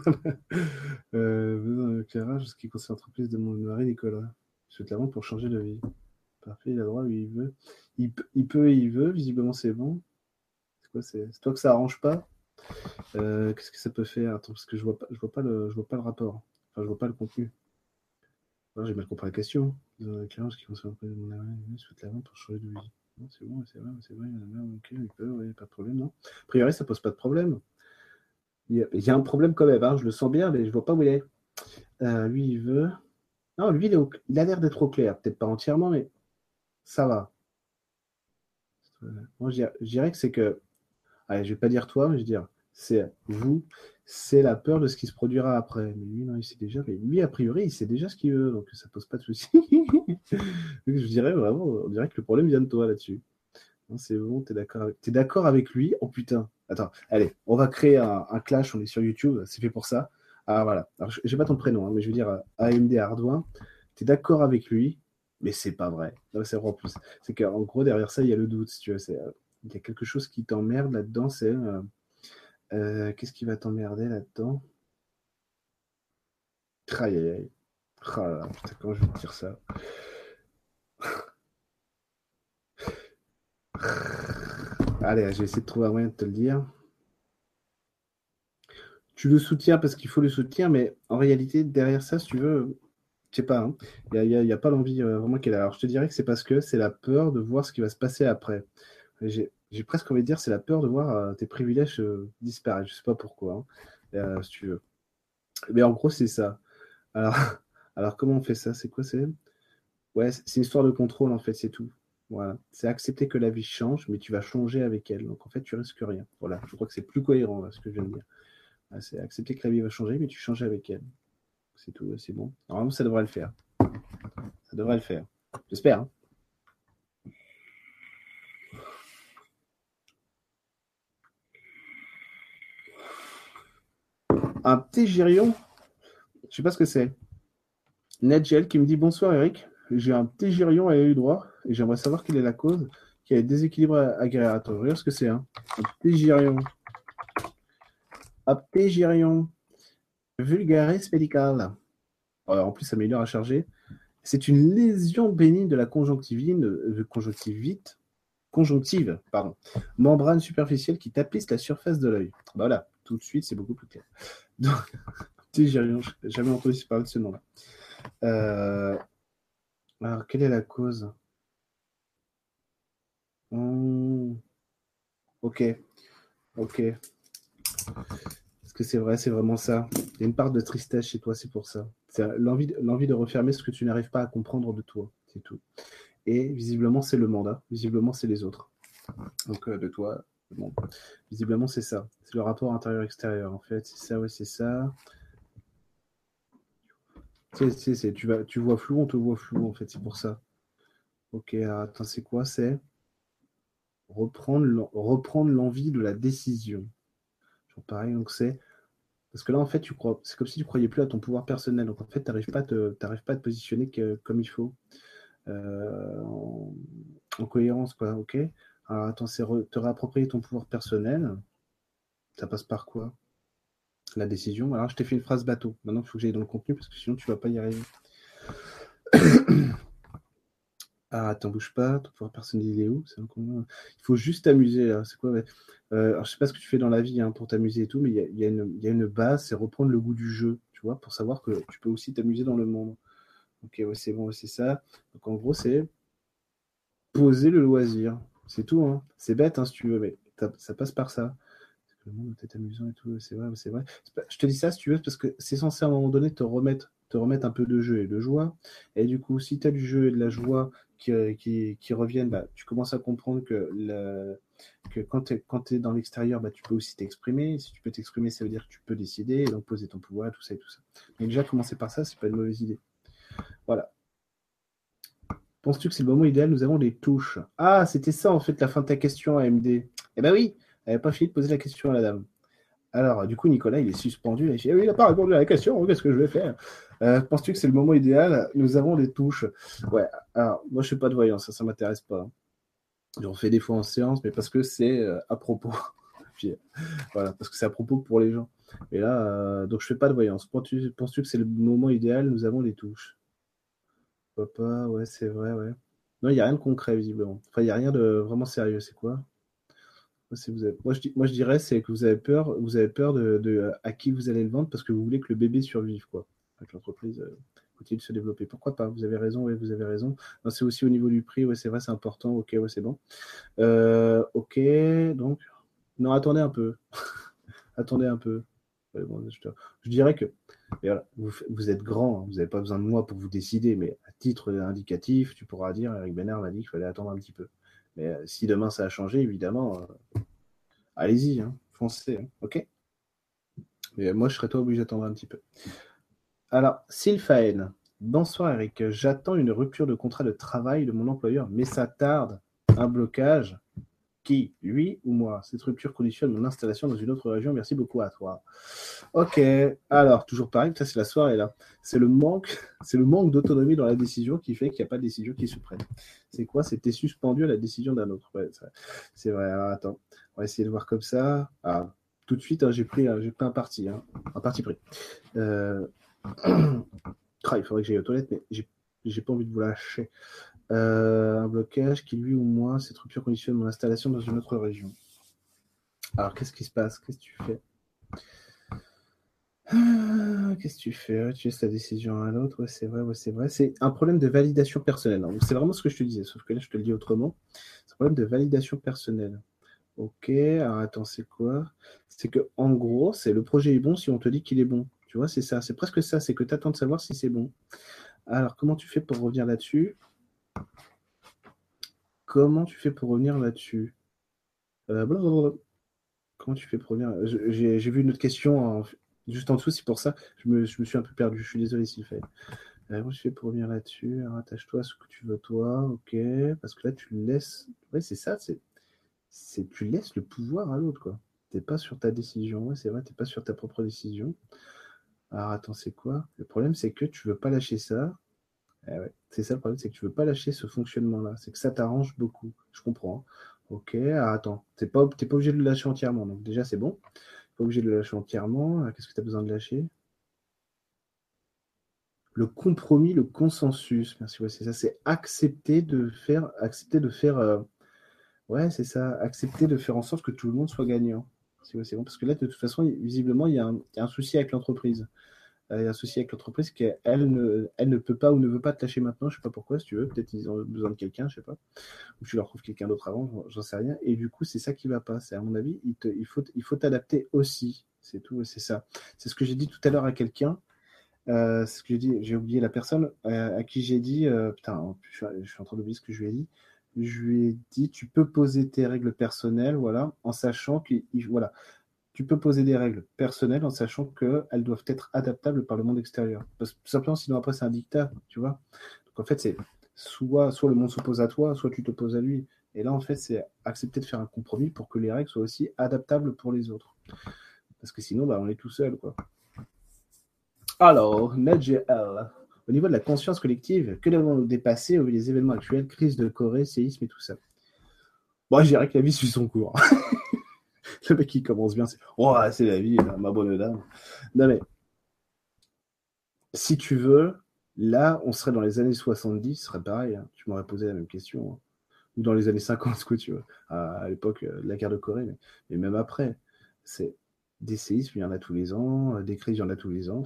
euh, éclairage ce qui concerne l'entreprise de mon mari Nicolas. Je souhaite la vendre pour changer d'avis. Parfait, il a droit, oui, il veut. Il, peut et il veut, visiblement c'est bon. C'est quoi C'est toi que ça arrange pas? Euh, Qu'est-ce que ça peut faire? Attends, parce que je vois pas, je vois pas le, je vois pas le rapport. Enfin, je vois pas le contenu. J'ai mal compris la question. Clairement, qui concerne de mon je souhaite la vente pour changer de vie. C'est bon, c'est vrai, c'est vrai. Ok, il peut, oui, pas de problème, non. A priori, ça pose pas de problème. Il y a, un problème quand même, hein, je le sens bien, mais je vois pas où il est. Euh, lui, il veut. Non, lui, il, est au... il a l'air d'être au clair. Peut-être pas entièrement, mais ça va. Moi, je dirais que c'est que, allez, je vais pas dire toi, mais je vais dire, c'est vous, c'est la peur de ce qui se produira après. Mais lui, non, il sait déjà, lui, a priori, il sait déjà ce qu'il veut, donc ça pose pas de souci. *laughs* je dirais vraiment, on dirait que le problème vient de toi là-dessus. C'est bon, t'es d'accord avec... Es d'accord avec lui? Oh putain. Attends, allez, on va créer un, clash, on est sur YouTube, c'est fait pour ça. Ah voilà. Alors, j'ai pas ton prénom, hein, mais je veux dire AMD Hardware. T'es d'accord avec lui? Mais c'est pas vrai. C'est en plus. C'est qu'en gros, derrière ça, il y a le doute, tu veux. Euh, il y a quelque chose qui t'emmerde là-dedans. Euh, euh, qu'est-ce qui va t'emmerder là-dedans? Aïe aïe aïe. Là putain, comment je vais te dire ça? Allez, je vais essayer de trouver un moyen de te le dire. Tu le soutiens parce qu'il faut le soutenir, mais en réalité, derrière ça, si tu veux, je sais pas, hein. il n'y a, pas l'envie euh, vraiment qu'elle a. Alors je te dirais que c'est parce que c'est la peur de voir ce qui va se passer après. J'ai presque envie de dire c'est la peur de voir euh, tes privilèges euh, disparaître. Je sais pas pourquoi, hein. si tu veux. Mais en gros, c'est ça. Alors, *laughs* comment on fait ça? C'est quoi C'est ouais, c'est une histoire de contrôle en fait, c'est tout. Voilà, c'est accepter que la vie change, mais tu vas changer avec elle. Donc en fait, tu risques rien. Voilà, je crois que c'est plus cohérent ce que je viens de dire. C'est accepter que la vie va changer, mais tu changes avec elle. C'est tout, c'est bon. Normalement, ça devrait le faire. Ça devrait le faire. J'espère. Hein. Un petit girion, je sais pas ce que c'est. Nedgel qui me dit bonsoir Eric, j'ai un petit à l'œil droit et j'aimerais savoir quelle est la cause qui a des déséquilibres agréateurs. Regarde ce que c'est. Hein. Un petit girion. Un petit girion. Vulgaris médical. en plus, ça améliore à charger. C'est une lésion bénigne de la conjonctivine, euh, conjonctivite, conjonctive, pardon, membrane superficielle qui tapisse la surface de l'œil. Bah voilà, tout de suite, c'est beaucoup plus clair. Donc, *laughs* j'ai jamais entendu parler de ce nom-là. Euh, alors, quelle est la cause? Hmm, Ok, ok que c'est vrai, c'est vraiment ça? Il y a une part de tristesse chez toi, c'est pour ça. C'est l'envie, de refermer ce que tu n'arrives pas à comprendre de toi, c'est tout. Et visiblement, c'est le mandat. Visiblement, c'est les autres. Donc, euh, de toi, monde. Visiblement, c'est ça. C'est le rapport intérieur-extérieur, en fait. C'est ça, ouais, c'est ça. Tu, vas, tu vois flou, on te voit flou, en fait, c'est pour ça. Ok, attends, c'est quoi? C'est reprendre, l'envie de la décision pareil, donc c'est. Parce que là, en fait, crois, c'est comme si tu croyais plus à ton pouvoir personnel. Donc, en fait, tu n'arrives pas, te, pas à te positionner comme il faut, euh, en, cohérence, quoi. Ok? Alors, attends, c'est te réapproprier ton pouvoir personnel. Ça passe par quoi? La décision. Alors, je t'ai fait une phrase bateau. Maintenant, il faut que j'aille dans le contenu parce que sinon, tu vas pas y arriver. *coughs* ah, attends, bouge pas. Ton pouvoir personnel, il est où? Il faut juste t'amuser. C'est quoi euh, Je sais pas ce que tu fais dans la vie hein, pour t'amuser et tout, mais il y a, une base, c'est reprendre le goût du jeu, tu vois, pour savoir que tu peux aussi t'amuser dans le monde. Ok, c'est bon, c'est ça. Donc, en gros, c'est poser le loisir. C'est tout. Hein. C'est bête, hein, si tu veux, mais ça passe par ça le monde est amusant et tout, c'est vrai, c'est vrai. je te dis ça si tu veux, parce que c'est censé à un moment donné te remettre, un peu de jeu et de joie. Et du coup, si tu as du jeu et de la joie qui, euh, qui, reviennent, bah, tu commences à comprendre que quand tu es, dans l'extérieur, bah, tu peux aussi t'exprimer. Si tu peux t'exprimer, ça veut dire que tu peux décider et donc poser ton pouvoir, tout ça et tout ça. Mais déjà, commencer par ça, c'est pas une mauvaise idée. Voilà. Penses-tu que c'est le moment idéal? Nous avons des touches. Ah, c'était ça en fait la fin de ta question, AMD. Eh ben oui, elle n'avait pas fini de poser la question à la dame. Alors, du coup, Nicolas, il est suspendu. Il n'a pas répondu à la question. Qu'est-ce que je vais faire? Euh, Penses-tu que c'est le moment idéal? Nous avons des touches. Ouais, alors, moi, je ne suis pas de voyance. Ça ne m'intéresse pas. J'en fais des fois en séance, mais parce que c'est euh, à propos. *laughs* voilà, parce que c'est à propos pour les gens. Et là, euh, donc, je fais pas de voyance. Penses-tu que c'est le moment idéal? Nous avons des touches. Papa, ouais, c'est vrai, ouais. Non, il n'y a rien de concret, visiblement. Enfin, il n'y a rien de vraiment sérieux. C'est quoi? Moi, je, moi, je dirais c'est que vous avez peur, vous avez peur de, à qui vous allez le vendre parce que vous voulez que le bébé survive, quoi. Que l'entreprise euh, continue de se développer. Pourquoi pas? Vous avez raison, oui, vous avez raison. C'est aussi au niveau du prix, ouais, c'est vrai, c'est important. Ok, ouais, c'est bon. Euh, ok, donc, non, attendez un peu. *laughs* attendez un peu. je, dirais que vous, êtes grand, hein. vous n'avez pas besoin de moi pour vous décider, mais titre indicatif, tu pourras dire, Eric Benner m'a dit qu'il fallait attendre un petit peu. Mais euh, si demain ça a changé, évidemment, euh, allez-y, hein, foncez, hein, ok? Mais moi, je serais toi obligé d'attendre un petit peu. Alors, Sylphaen, bonsoir Eric, j'attends une rupture de contrat de travail de mon employeur, mais ça tarde, un blocage? Qui Lui ou moi Cette rupture conditionne mon installation dans une autre région. Merci beaucoup à toi. Ok. Alors, toujours pareil, ça c'est la soirée là. C'est le manque, *laughs* c'est le manque d'autonomie dans la décision qui fait qu'il n'y a pas de décision qui se prenne. C'est quoi? C'était suspendu à la décision d'un autre. c'est vrai. Alors, attends, on va essayer de voir comme ça. Ah, tout de suite, hein, j'ai pris, j'ai pris un parti, hein, un parti pris. Euh, *clears throat* ah, il faudrait que j'aille aux toilettes, mais j'ai pas envie de vous lâcher. Euh, un blocage qui, lui ou moi, cette rupture conditionne mon installation dans une autre région. Alors, qu'est-ce qui se passe? Qu'est-ce que tu fais? Ah, Qu'est-ce que tu fais? Tu laisses ta décision à l'autre C'est vrai, c'est vrai. C'est un problème de validation personnelle. C'est vraiment ce que je te disais, sauf que là, je te le dis autrement. C'est un problème de validation personnelle. Ok, alors attends, c'est quoi? C'est que en gros, c'est le projet est bon si on te dit qu'il est bon. Tu vois, c'est ça. C'est presque ça. C'est que tu attends de savoir si c'est bon. Alors, comment tu fais pour revenir là-dessus? Comment tu fais pour revenir là-dessus? Euh, Comment tu fais pour revenir? J'ai vu une autre question juste en dessous, c'est pour ça je me, je me, suis un peu perdu. Je suis désolé, Sylvain. Euh, comment tu fais pour revenir là-dessus? Attache-toi à ce que tu veux, toi. Ok. Parce que là, tu laisses. C'est ça. C'est tu laisses le pouvoir à l'autre, quoi. T'es pas sur ta décision. C'est vrai, t'es pas sur ta propre décision. Alors, attends, c'est quoi? Le problème, c'est que tu veux pas lâcher ça. Eh c'est ça le problème, c'est que tu veux pas lâcher ce fonctionnement-là. C'est que ça t'arrange beaucoup. Je comprends. Ok, ah, attends, tu n'es pas, pas obligé de le lâcher entièrement. Donc déjà, c'est bon. Pas obligé de le lâcher entièrement. Ah, qu'est-ce que tu as besoin de lâcher? Le compromis, le consensus. Merci, c'est ça. C'est accepter de faire. Accepter de faire. Euh, ouais, c'est ça. Accepter de faire en sorte que tout le monde soit gagnant. C'est bon. Parce que là, de toute façon, visiblement, il y a un souci avec l'entreprise il y a un souci avec l'entreprise qu'elle ne, elle ne peut pas ou ne veut pas te lâcher maintenant. Je sais pas pourquoi, si tu veux. Peut-être qu'ils ont besoin de quelqu'un, je sais pas. Ou tu leur trouves quelqu'un d'autre avant, j'en sais rien. Et du coup, c'est ça qui va pas. C'est à mon avis, il, te, il faut il faut t'adapter aussi. C'est tout, c'est ça. C'est ce que j'ai dit tout à l'heure à quelqu'un. Euh, ce que j'ai dit, j'ai oublié la personne euh, à qui j'ai dit, euh, putain, je, je suis en train d'oublier ce que je lui ai dit. Je lui ai dit, tu peux poser tes règles personnelles, voilà, en sachant que, voilà, tu peux poser des règles personnelles en sachant qu'elles doivent être adaptables par le monde extérieur. Parce que tout simplement, sinon après, c'est un dictat, tu vois. Donc en fait, c'est soit, soit le monde s'oppose à toi, soit tu t'opposes à lui. Et là, en fait, c'est accepter de faire un compromis pour que les règles soient aussi adaptables pour les autres. Parce que sinon, bah, on est tout seul, quoi. Alors, NetGL. Au niveau de la conscience collective, que devons-nous dépasser au vu des événements actuels, crise de Corée, séisme et tout ça? Bon, je dirais que la vie suit son cours. *laughs* *laughs* le mec qui commence bien, c'est Oh, c'est la vie, ma bonne dame. Non, mais si tu veux, là, on serait dans les années 70, ce serait pareil. Hein. Tu m'aurais posé la même question. Hein. Ou dans les années 50, quoi, tu vois. À, l'époque euh, de la guerre de Corée, mais, même après. C'est des séismes, il y en a tous les ans, euh, des crises, il y en a tous les ans.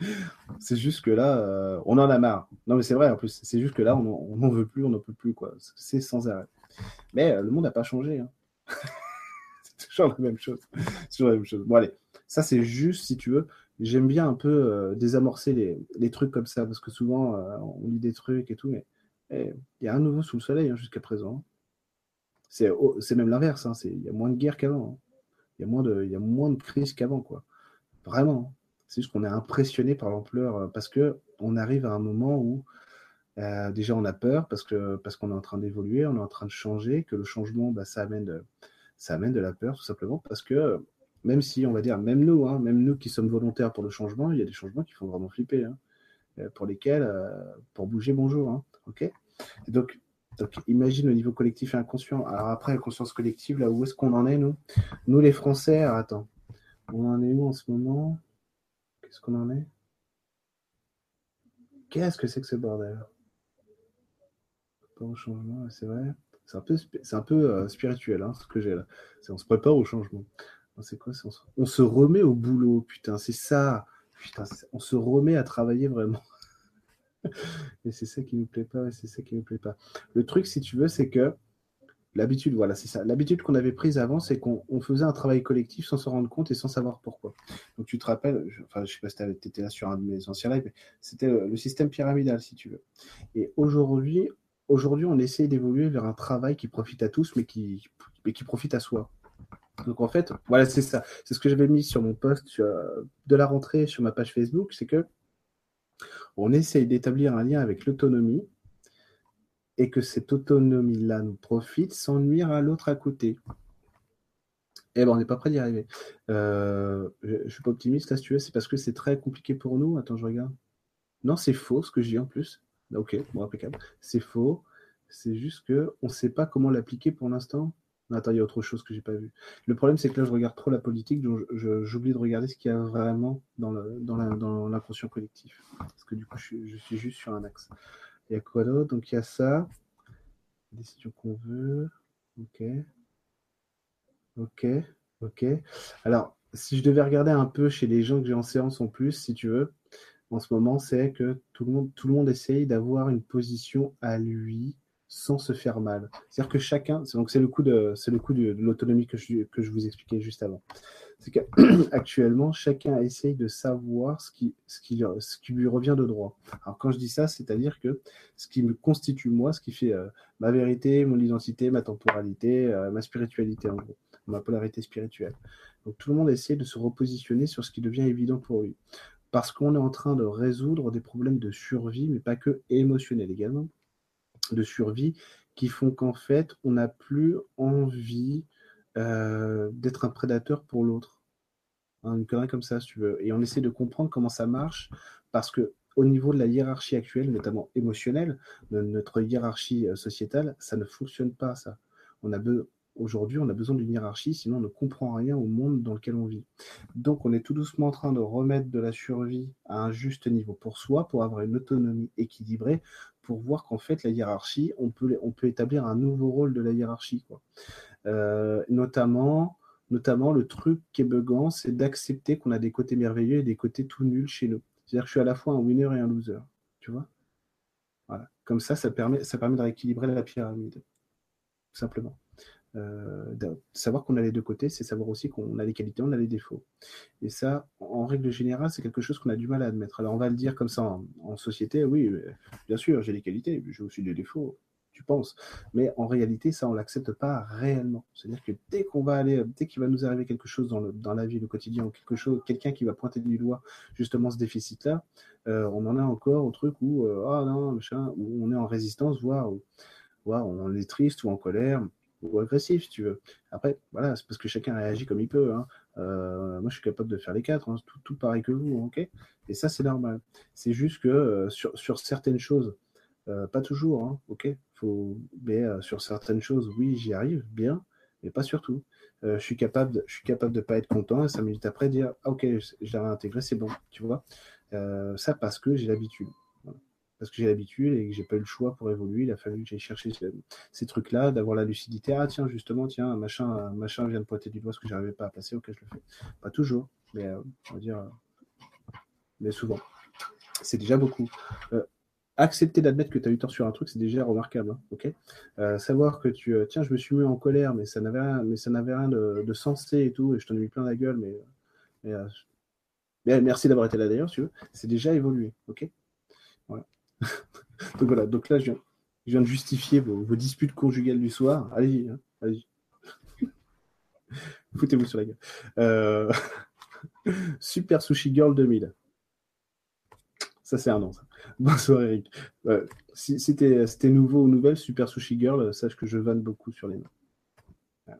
*laughs* c'est juste que là, euh, on en a marre. Non, mais c'est vrai, en plus, c'est juste que là, on n'en veut plus, on n'en peut plus, quoi. C'est sans arrêt. Mais le monde n'a pas changé. Hein. *laughs* *laughs* toujours la même chose. toujours la même chose. Bon, allez, ça, c'est juste, si tu veux, j'aime bien un peu désamorcer les, les, trucs comme ça, parce que souvent, on lit des trucs et tout, mais eh, il y a un nouveau sous le soleil hein, jusqu'à présent. C'est même l'inverse, hein, il y a moins de guerre qu'avant. Hein. Il y a moins de, y a moins de crises qu'avant, quoi. Vraiment. C'est juste qu'on est impressionné par l'ampleur euh, parce que on arrive à un moment où euh, déjà on a peur parce parce qu'on est en train d'évoluer, on est en train de changer, que le changement, bah, ça amène ça amène de la peur tout simplement parce que même si on va dire, même nous, hein, même nous qui sommes volontaires pour le changement, il y a des changements qui font vraiment flipper, hein, euh, pour lesquels, pour bouger, bonjour, hein, ok? donc donc imagine au niveau collectif et inconscient. Alors après, la conscience collective, là, où est-ce qu'on en est, nous? Nous, les Français, attends, on en est où en ce moment? Qu'est-ce qu'on en est? Qu'est-ce que c'est que ce bordel? Pas au changement, c'est vrai. C'est un peu, c'est euh, spirituel, hein, ce que j'ai là. on se prépare au changement. C'est quoi on se... remet au boulot, putain, c'est ça. Putain, on se remet à travailler vraiment. *laughs* et c'est ça qui ne plaît pas, c'est ça qui ne plaît pas. Le truc, si tu veux, c'est que l'habitude, voilà, c'est ça. L'habitude qu'on avait prise avant, c'est qu'on faisait un travail collectif sans se rendre compte et sans savoir pourquoi. Donc tu te rappelles, je, enfin, je sais pas si tu étais là sur un de mes anciens lives, c'était le, système pyramidal, si tu veux. Et aujourd'hui, aujourd'hui, on essaie d'évoluer vers un travail qui profite à tous, mais qui, mais qui profite à soi. Donc en fait, voilà, c'est ça. C'est ce que j'avais mis sur mon post de la rentrée sur ma page Facebook, c'est que on essaye d'établir un lien avec l'autonomie et que cette autonomie-là nous profite sans nuire à l'autre à côté. Eh ben, on n'est pas prêt d'y arriver. Euh, je ne suis pas optimiste là, si tu veux, c'est parce que c'est très compliqué pour nous. Attends, je regarde. Non, c'est faux ce que je dis en plus. Ok, bon, impeccable. C'est faux. C'est juste qu'on ne sait pas comment l'appliquer pour l'instant. Attends, il y a autre chose que j'ai pas vu. Le problème, c'est que là, je regarde trop la politique, donc j'oublie de regarder ce qu'il y a vraiment dans l'inconscient dans collectif. Parce que du coup, je, suis juste sur un axe. Il y a quoi d'autre? Donc, il y a ça. Décision qu'on veut. Ok. Ok. Ok. Alors, si je devais regarder un peu chez les gens que j'ai en séance en plus, si tu veux, en ce moment, c'est que tout le monde, tout le monde essaye d'avoir une position à lui sans se faire mal. C'est-à-dire que chacun, donc c'est le coup de, c'est le coup de, l'autonomie que je, que je vous expliquais juste avant. C'est qu'actuellement, *clears throat* chacun essaye de savoir ce qui, ce, qui, ce qui lui revient de droit. Alors quand je dis ça, c'est-à-dire que ce qui me constitue moi, ce qui fait euh, ma vérité, mon identité, ma temporalité, euh, ma spiritualité en gros, ma polarité spirituelle. Donc tout le monde essaie de se repositionner sur ce qui devient évident pour lui. Parce qu'on est en train de résoudre des problèmes de survie, mais pas que émotionnels également de survie qui font qu'en fait, on n'a plus envie euh, d'être un prédateur pour l'autre. Hein, une connerie comme ça, si tu veux. Et on essaie de comprendre comment ça marche parce que au niveau de la hiérarchie actuelle, notamment émotionnelle, de notre hiérarchie euh, sociétale, ça ne fonctionne pas, ça. On a besoin Aujourd'hui, on a besoin d'une hiérarchie, sinon on ne comprend rien au monde dans lequel on vit. Donc, on est tout doucement en train de remettre de la survie à un juste niveau pour soi, pour avoir une autonomie équilibrée, pour voir qu'en fait, la hiérarchie, on peut, on peut établir un nouveau rôle de la hiérarchie. Quoi. Euh, notamment, notamment, le truc qui est buggant, c'est d'accepter qu'on a des côtés merveilleux et des côtés tout nuls chez nous. C'est-à-dire que je suis à la fois un winner et un loser. Tu vois Voilà. Comme ça, ça permet, ça permet de rééquilibrer la pyramide. Tout simplement. Euh, savoir qu'on a les deux côtés, c'est savoir aussi qu'on a les qualités, on a les défauts. Et ça, en règle générale, c'est quelque chose qu'on a du mal à admettre. Alors on va le dire comme ça en, société, oui, bien sûr, j'ai les qualités, j'ai aussi des défauts, tu penses. Mais en réalité, ça, on l'accepte pas réellement. C'est-à-dire que dès qu'on va aller, dès qu'il va nous arriver quelque chose dans, la vie, le quotidien, ou quelque chose, quelqu'un qui va pointer du doigt justement ce déficit-là, euh, on en a encore au truc où, euh, ah non, machin, où on est en résistance, voire, voire on est triste ou en colère ou agressif, si tu veux. Après, voilà, c'est parce que chacun réagit comme il peut. Hein. Euh, moi, je suis capable de faire les quatre, hein, tout, pareil que vous, ok? Et ça, c'est normal. C'est juste que euh, sur, sur, certaines choses, euh, pas toujours, hein, ok? Faut, Mais sur certaines choses, oui, j'y arrive bien, mais pas sur tout. je suis capable, de, je suis capable de pas être content et cinq minutes après dire ah, ok, je l'avais intégré, c'est bon, tu vois? ça parce que j'ai l'habitude parce que j'ai l'habitude et que j'ai pas eu le choix pour évoluer. Il a fallu que j'aille chercher ces, trucs-là, d'avoir la lucidité. Ah tiens, justement, tiens, machin, machin vient de pointer du doigt ce que j'arrivais pas à placer, ok, je le fais. Pas toujours, mais euh, on va dire, euh, mais souvent. C'est déjà beaucoup. Euh, accepter d'admettre que tu as eu tort sur un truc, c'est déjà remarquable. Hein, ok? Savoir que tu, tiens, je me suis mis en colère, mais ça n'avait rien, mais ça n'avait rien de, sensé et tout, et je t'en ai mis plein la gueule, mais, mais, merci d'avoir été là d'ailleurs, tu veux. C'est déjà évolué, ok? Voilà. *laughs* donc voilà, donc là, je viens, de justifier vos, disputes conjugales du soir. Allez-y, hein, allez-y. *laughs* Foutez-vous sur la gueule. Euh, *laughs* Super Sushi Girl 2000. Ça, c'est un nom, ça. Bonsoir, Eric. si, c'était nouveau ou nouvelle, Super Sushi Girl, sache que je vanne beaucoup sur les noms.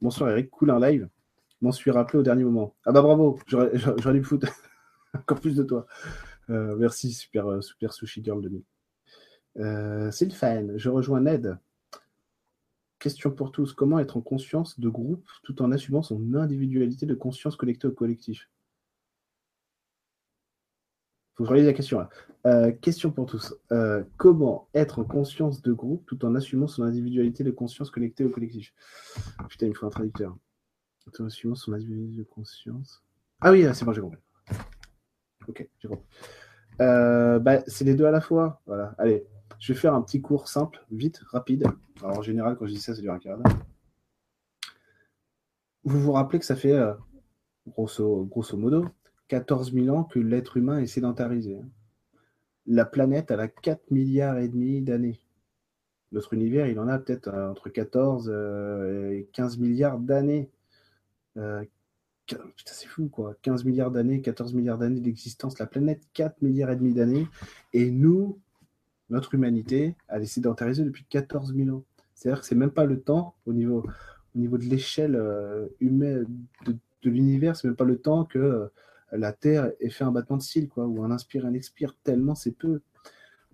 Bonsoir, Eric. Cool un live. M'en suis rappelé au dernier moment. Ah bah bravo, j'aurais dû me foutre encore plus de toi. Euh, merci, Super, euh, super Sushi Girl 2000. Euh, Sylphane, je rejoins Ned. Question pour tous. Comment être en conscience de groupe tout en assumant son individualité de conscience connectée au collectif? Faut que je la question. question pour tous. comment être en conscience de groupe tout en assumant son individualité de conscience connectée au collectif? Putain, il me faut un traducteur. Tout en assumant son individualité de conscience. Ah oui, c'est bon, j'ai compris. Ok, j'ai compris. Euh, bah, c'est les deux à la fois. Voilà. Allez, je vais faire un petit cours simple, vite, rapide. Alors, en général, quand je dis ça, c'est du un quart d'heure. Vous vous rappelez que ça fait, euh, grosso, modo, 14 000 ans que l'être humain est sédentarisé. Hein. La planète, elle a 4 milliards et demi d'années. Notre univers, il en a peut-être euh, entre 14 et 15 milliards d'années. Putain, c'est fou, quoi. 15 milliards d'années, 14 milliards d'années d'existence, la planète, 4 milliards et demi d'années. Et nous, notre humanité, elle est sédentarisée depuis 14 000 ans. C'est-à-dire que c'est même pas le temps, au niveau, au niveau de l'échelle euh, humaine de, l'univers, c'est même pas le temps que euh, la Terre ait fait un battement de cils, quoi, ou un inspire, un expire, tellement c'est peu.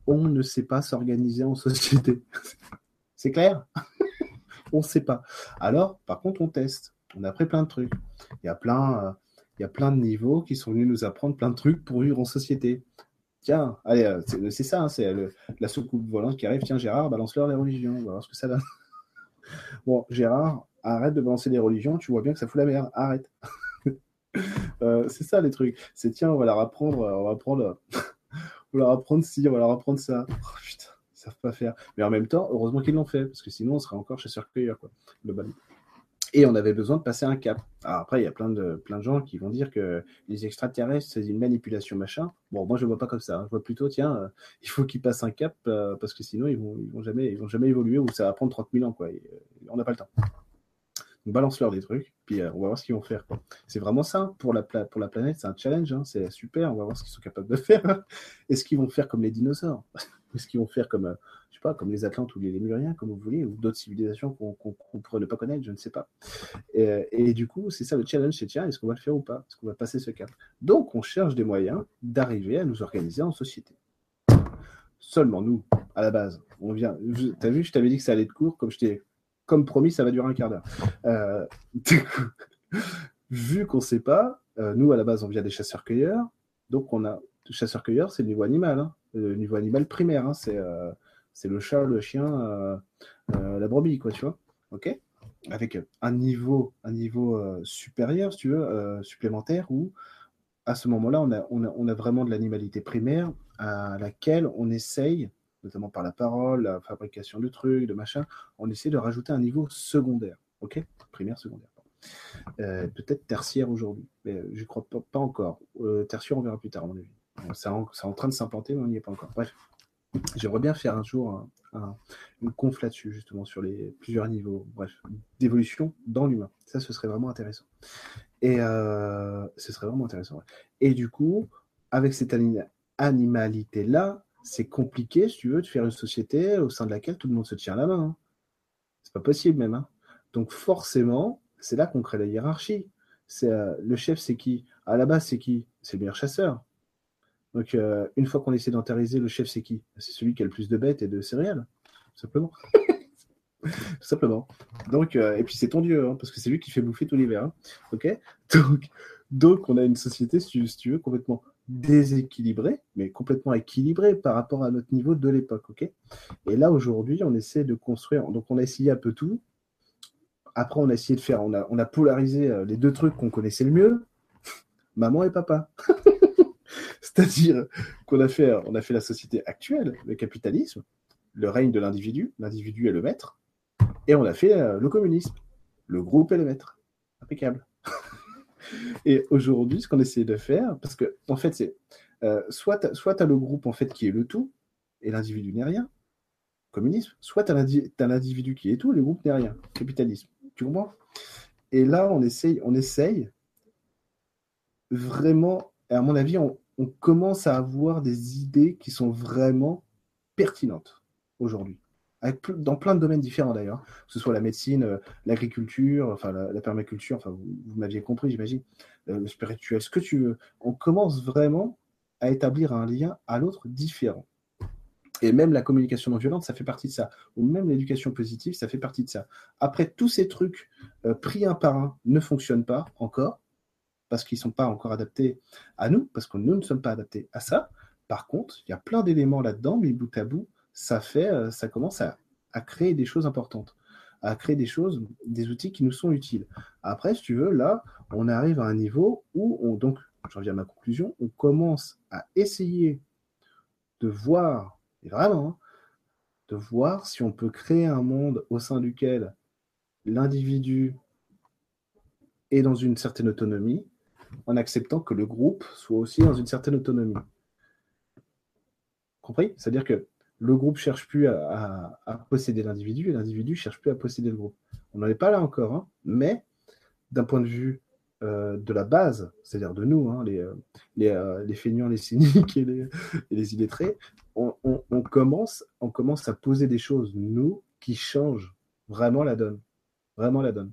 On ne sait pas s'organiser en société. *laughs* c'est clair? *laughs* On ne sait pas. Alors, par contre, on teste. On a appris plein de trucs. Il y a plein, euh, il y a plein de niveaux qui sont venus nous apprendre plein de trucs pour vivre en société. Tiens, allez, euh, c'est ça, hein, c'est la soucoupe volante qui arrive. Tiens, Gérard, balance-leur les religions. On va voir ce que ça donne. *laughs* bon, Gérard, arrête de balancer les religions. Tu vois bien que ça fout la merde. Arrête. *laughs* Euh, c'est ça les trucs. C'est tiens, on va leur apprendre, on va apprendre, *laughs* on va leur apprendre ci, on va leur apprendre ça. Oh, putain, ils savent pas faire. Mais en même temps, heureusement qu'ils l'ont fait, parce que sinon on serait encore chasseur-cueilleur, quoi, globalement. Et on avait besoin de passer un cap. Alors après, il y a plein de, plein de gens qui vont dire que les extraterrestres, c'est une manipulation machin. Bon, moi, je ne vois pas comme ça. Hein. Je vois plutôt, tiens, euh, *laughs* il faut qu'ils passent un cap euh, parce que sinon, ils ne vont, ils vont, jamais, vont jamais évoluer ou ça va prendre 30 000 ans. Quoi. Euh, on n'a pas le temps. Donc, balance-leur des trucs, puis on va voir ce qu'ils vont faire. C'est vraiment ça pour la, pour la planète, c'est un challenge. Hein. c'est super, on va voir ce qu'ils sont capables de faire. Est-ce qu'ils vont faire comme les dinosaures *laughs* Est-ce qu'ils vont faire comme pas, comme les Atlantes ou les Lémuriens, comme vous voulez, ou d'autres civilisations qu'on pourrait ne pas connaître, je ne sais pas. Et, du coup, c'est ça le challenge, c'est tiens, est-ce qu'on va le faire ou pas? Est-ce qu'on va passer ce cap? Donc, on cherche des moyens d'arriver à nous organiser en société. Seulement nous, à la base, on vient. T'as vu, je t'avais dit que ça allait être court, comme je t'ai, comme promis, ça va durer un quart d'heure. Euh, *laughs* vu qu'on ne sait pas, euh, nous à la base, on vient des chasseurs-cueilleurs, donc on a chasseurs-cueilleurs, c'est le niveau animal, hein. le niveau animal primaire, hein. c'est euh, c'est le chat, le chien, euh, euh, la brebis, quoi, tu vois. Ok? Avec un niveau, un niveau supérieur, si tu veux, supplémentaire, où à ce moment-là, on a, on, a, vraiment de l'animalité primaire à laquelle on essaye, notamment par la parole, la fabrication de trucs, de machin, on essaie de rajouter un niveau secondaire. Ok? Primaire, secondaire. Peut-être tertiaire aujourd'hui, mais je crois pas, encore. tertiaire, on verra plus tard, à mon avis. C'est en, train de s'implanter, mais on n'y est pas encore. Bref. J'aimerais bien faire un jour une conf là-dessus, justement, sur les plusieurs niveaux, d'évolution dans l'humain. Ça, ce serait vraiment intéressant. Et euh, ce serait vraiment intéressant. Et du coup, avec cette animalité-là, c'est compliqué, si tu veux, de faire une société au sein de laquelle tout le monde se tient la main. Hein. C'est pas possible même. Hein. Donc forcément, c'est là qu'on crée la hiérarchie. Euh, le chef, c'est qui? À la base, c'est qui? C'est le meilleur chasseur. Donc, euh, une fois qu'on essaie sédentarisé, le chef, c'est qui? C'est celui qui a le plus de bêtes et de céréales, simplement. *laughs* Tout simplement. Donc, euh, et puis c'est ton dieu, hein, parce que c'est lui qui fait bouffer tout l'hiver. Hein. Ok? Donc, donc, on a une société, si tu, veux, complètement déséquilibrée, mais complètement équilibrée par rapport à notre niveau de l'époque. Ok? Et là, aujourd'hui, on essaie de construire. Donc, on a essayé un peu tout. Après, on a essayé de faire. On a, on a polarisé euh, les deux trucs qu'on connaissait le mieux *laughs* maman et papa. *laughs* C'est-à-dire qu'on a fait, a fait la société actuelle, le capitalisme, le règne de l'individu, l'individu est le maître, et on a fait euh, le communisme, le groupe est le maître. Impeccable. *laughs* et aujourd'hui, ce qu'on essaie de faire, parce que en fait, c'est euh, soit tu as le groupe en fait qui est le tout, et l'individu n'est rien, communisme, soit tu as l'individu qui est tout, et le groupe n'est rien, capitalisme. Tu comprends? Et là, on essaye, on essaye vraiment, à mon avis, on, commence à avoir des idées qui sont vraiment pertinentes aujourd'hui. dans plein de domaines différents d'ailleurs, que ce soit la médecine, euh, l'agriculture, la, permaculture, vous, m'aviez compris, j'imagine, euh, le spirituel, ce que tu veux. On commence vraiment à établir un lien à l'autre différent. Et même la communication non violente, ça fait partie de ça. Ou même l'éducation positive, ça fait partie de ça. Après, tous ces trucs euh, pris un par un ne fonctionnent pas encore parce qu'ils ne sont pas encore adaptés à nous, parce que nous ne sommes pas adaptés à ça. Par contre, il y a plein d'éléments là-dedans, mais bout à bout, ça fait, euh, ça commence à, créer des choses importantes, à créer des choses, des outils qui nous sont utiles. Après, si tu veux, là, on arrive à un niveau où, on, donc, j'en viens à ma conclusion, on commence à essayer de voir, et vraiment, hein, de voir si on peut créer un monde au sein duquel l'individu est dans une certaine autonomie, en acceptant que le groupe soit aussi dans une certaine autonomie. Compris? C'est-à-dire que le groupe cherche plus à, posséder l'individu et l'individu cherche plus à posséder le groupe. On n'en est pas là encore, hein, mais d'un point de vue euh, de la base, c'est-à-dire de nous, hein, les, euh, euh, les, feignants, les cyniques et les, illettrés, on, commence, on commence à poser des choses, nous, qui changent vraiment la donne. Vraiment la donne.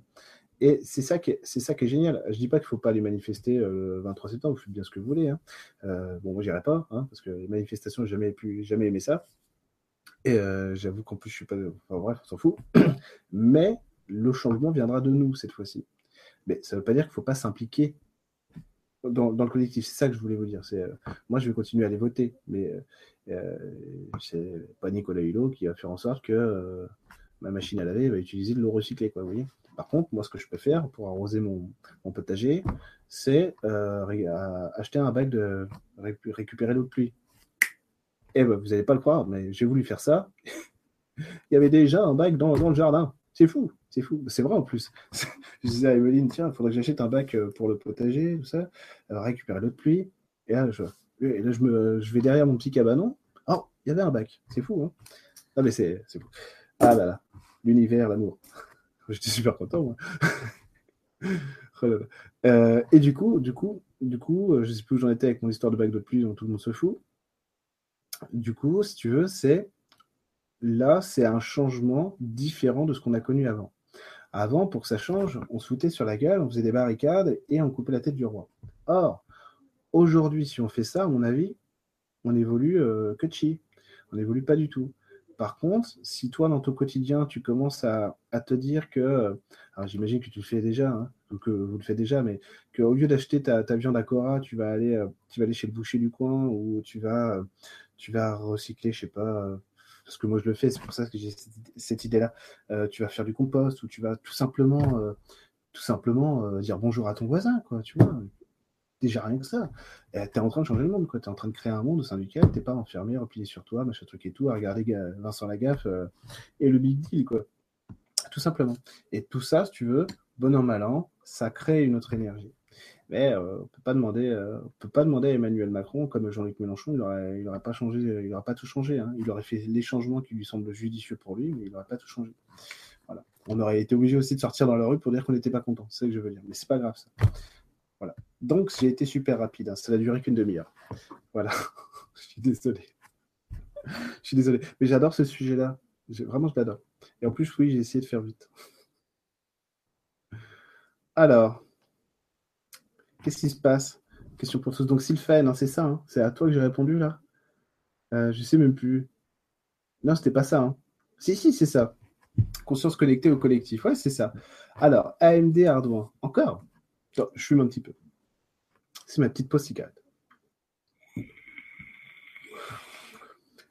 Et c'est ça, qui est, c'est ça qui est génial. Je dis pas qu'il faut pas aller manifester euh, le 23 septembre, vous faites bien ce que vous voulez. Hein. Euh, bon, moi, j'irai pas, hein, parce que les manifestations, j'ai jamais, pu, jamais aimé ça. Et euh, j'avoue qu'en plus, je suis pas. Enfin, bref, on s'en fout. *clears throat* Mais le changement viendra de nous cette fois-ci. Mais ça ne veut pas dire qu'il ne faut pas s'impliquer dans, le collectif. C'est ça que je voulais vous dire. Moi, je vais continuer à aller voter. Mais c'est pas Nicolas Hulot qui va faire en sorte que ma machine à laver va utiliser de l'eau recyclée. Quoi, vous voyez par contre, moi, ce que je peux faire pour arroser mon, potager, c'est euh, acheter un bac de récupérer l'eau de pluie. Eh ben, vous n'allez pas le croire, mais j'ai voulu faire ça. *laughs* Il y avait déjà un bac dans, le jardin. C'est fou, c'est fou. C'est vrai en plus. *laughs* je disais à Emeline, tiens, il faudrait que j'achète un bac euh, pour le potager, tout ça, euh, récupérer l'eau de pluie. Et là, je, je, vais derrière mon petit cabanon. Oh, il y avait un bac. C'est fou, hein Ah, mais c'est fou. Ah là là, l'univers, l'amour. *laughs* J'étais super content, moi. *laughs* Oh euh, et du coup, du coup, du coup, euh, je sais plus où j'en étais avec mon histoire de bac de pluie dont tout le monde se fout. Du coup, si tu veux, c'est là, c'est un changement différent de ce qu'on a connu avant. Avant, pour que ça change, on se foutait sur la gueule, on faisait des barricades et on coupait la tête du roi. Or, aujourd'hui, si on fait ça, à mon avis, on évolue euh, que chi. On évolue pas du tout. Par contre, si toi, dans ton quotidien, tu commences à, te dire que, alors j'imagine que tu le fais déjà, hein, que vous le faites déjà, mais qu'au lieu d'acheter ta, viande à Cora, tu vas aller, euh, tu vas aller chez le boucher du coin ou tu vas, recycler, je sais pas, parce que moi je le fais, c'est pour ça que j'ai cette, idée-là. Euh, tu vas faire du compost ou tu vas tout simplement, euh, dire bonjour à ton voisin, tu vois déjà rien que ça. Tu es en train de changer le monde, quoi. Tu es en train de créer un monde duquel tu pas enfermé, replié sur toi, machin truc et tout, à regarder Vincent Lagaffe euh, et le big deal, quoi. Tout simplement. Et tout ça, si tu veux, bon an, mal an, ça crée une autre énergie. Mais euh, on peut pas demander, euh, on peut pas demander à Emmanuel Macron, comme Jean-Luc Mélenchon, il aurait, il aurait pas changé, il aurait pas tout changé. Hein. Il aurait fait les changements qui lui semblent judicieux pour lui, mais il n'aurait pas tout changé. Voilà. On aurait été obligé aussi de sortir dans la rue pour dire qu'on n'était pas content. C'est ça que je veux dire. Mais c'est pas grave ça. Voilà. Donc, j'ai été super rapide. Hein. Ça n'a duré qu'une demi-heure. Voilà. *laughs* je suis désolé. je suis désolé. Mais j'adore ce sujet-là. Vraiment, je l'adore. Et en plus, oui, j'ai essayé de faire vite. Alors, qu'est-ce qui se passe? Question pour tous. Donc, Sylphane, hein, c'est ça. Hein? c'est à toi que j'ai répondu là? Euh, Je sais même plus. Non, c'était pas ça. Si, si, c'est ça. Conscience connectée au collectif. Ouais, c'est ça. Alors, AMD Ardoin. Encore? Je fume un petit peu. C'est ma petite cigarette.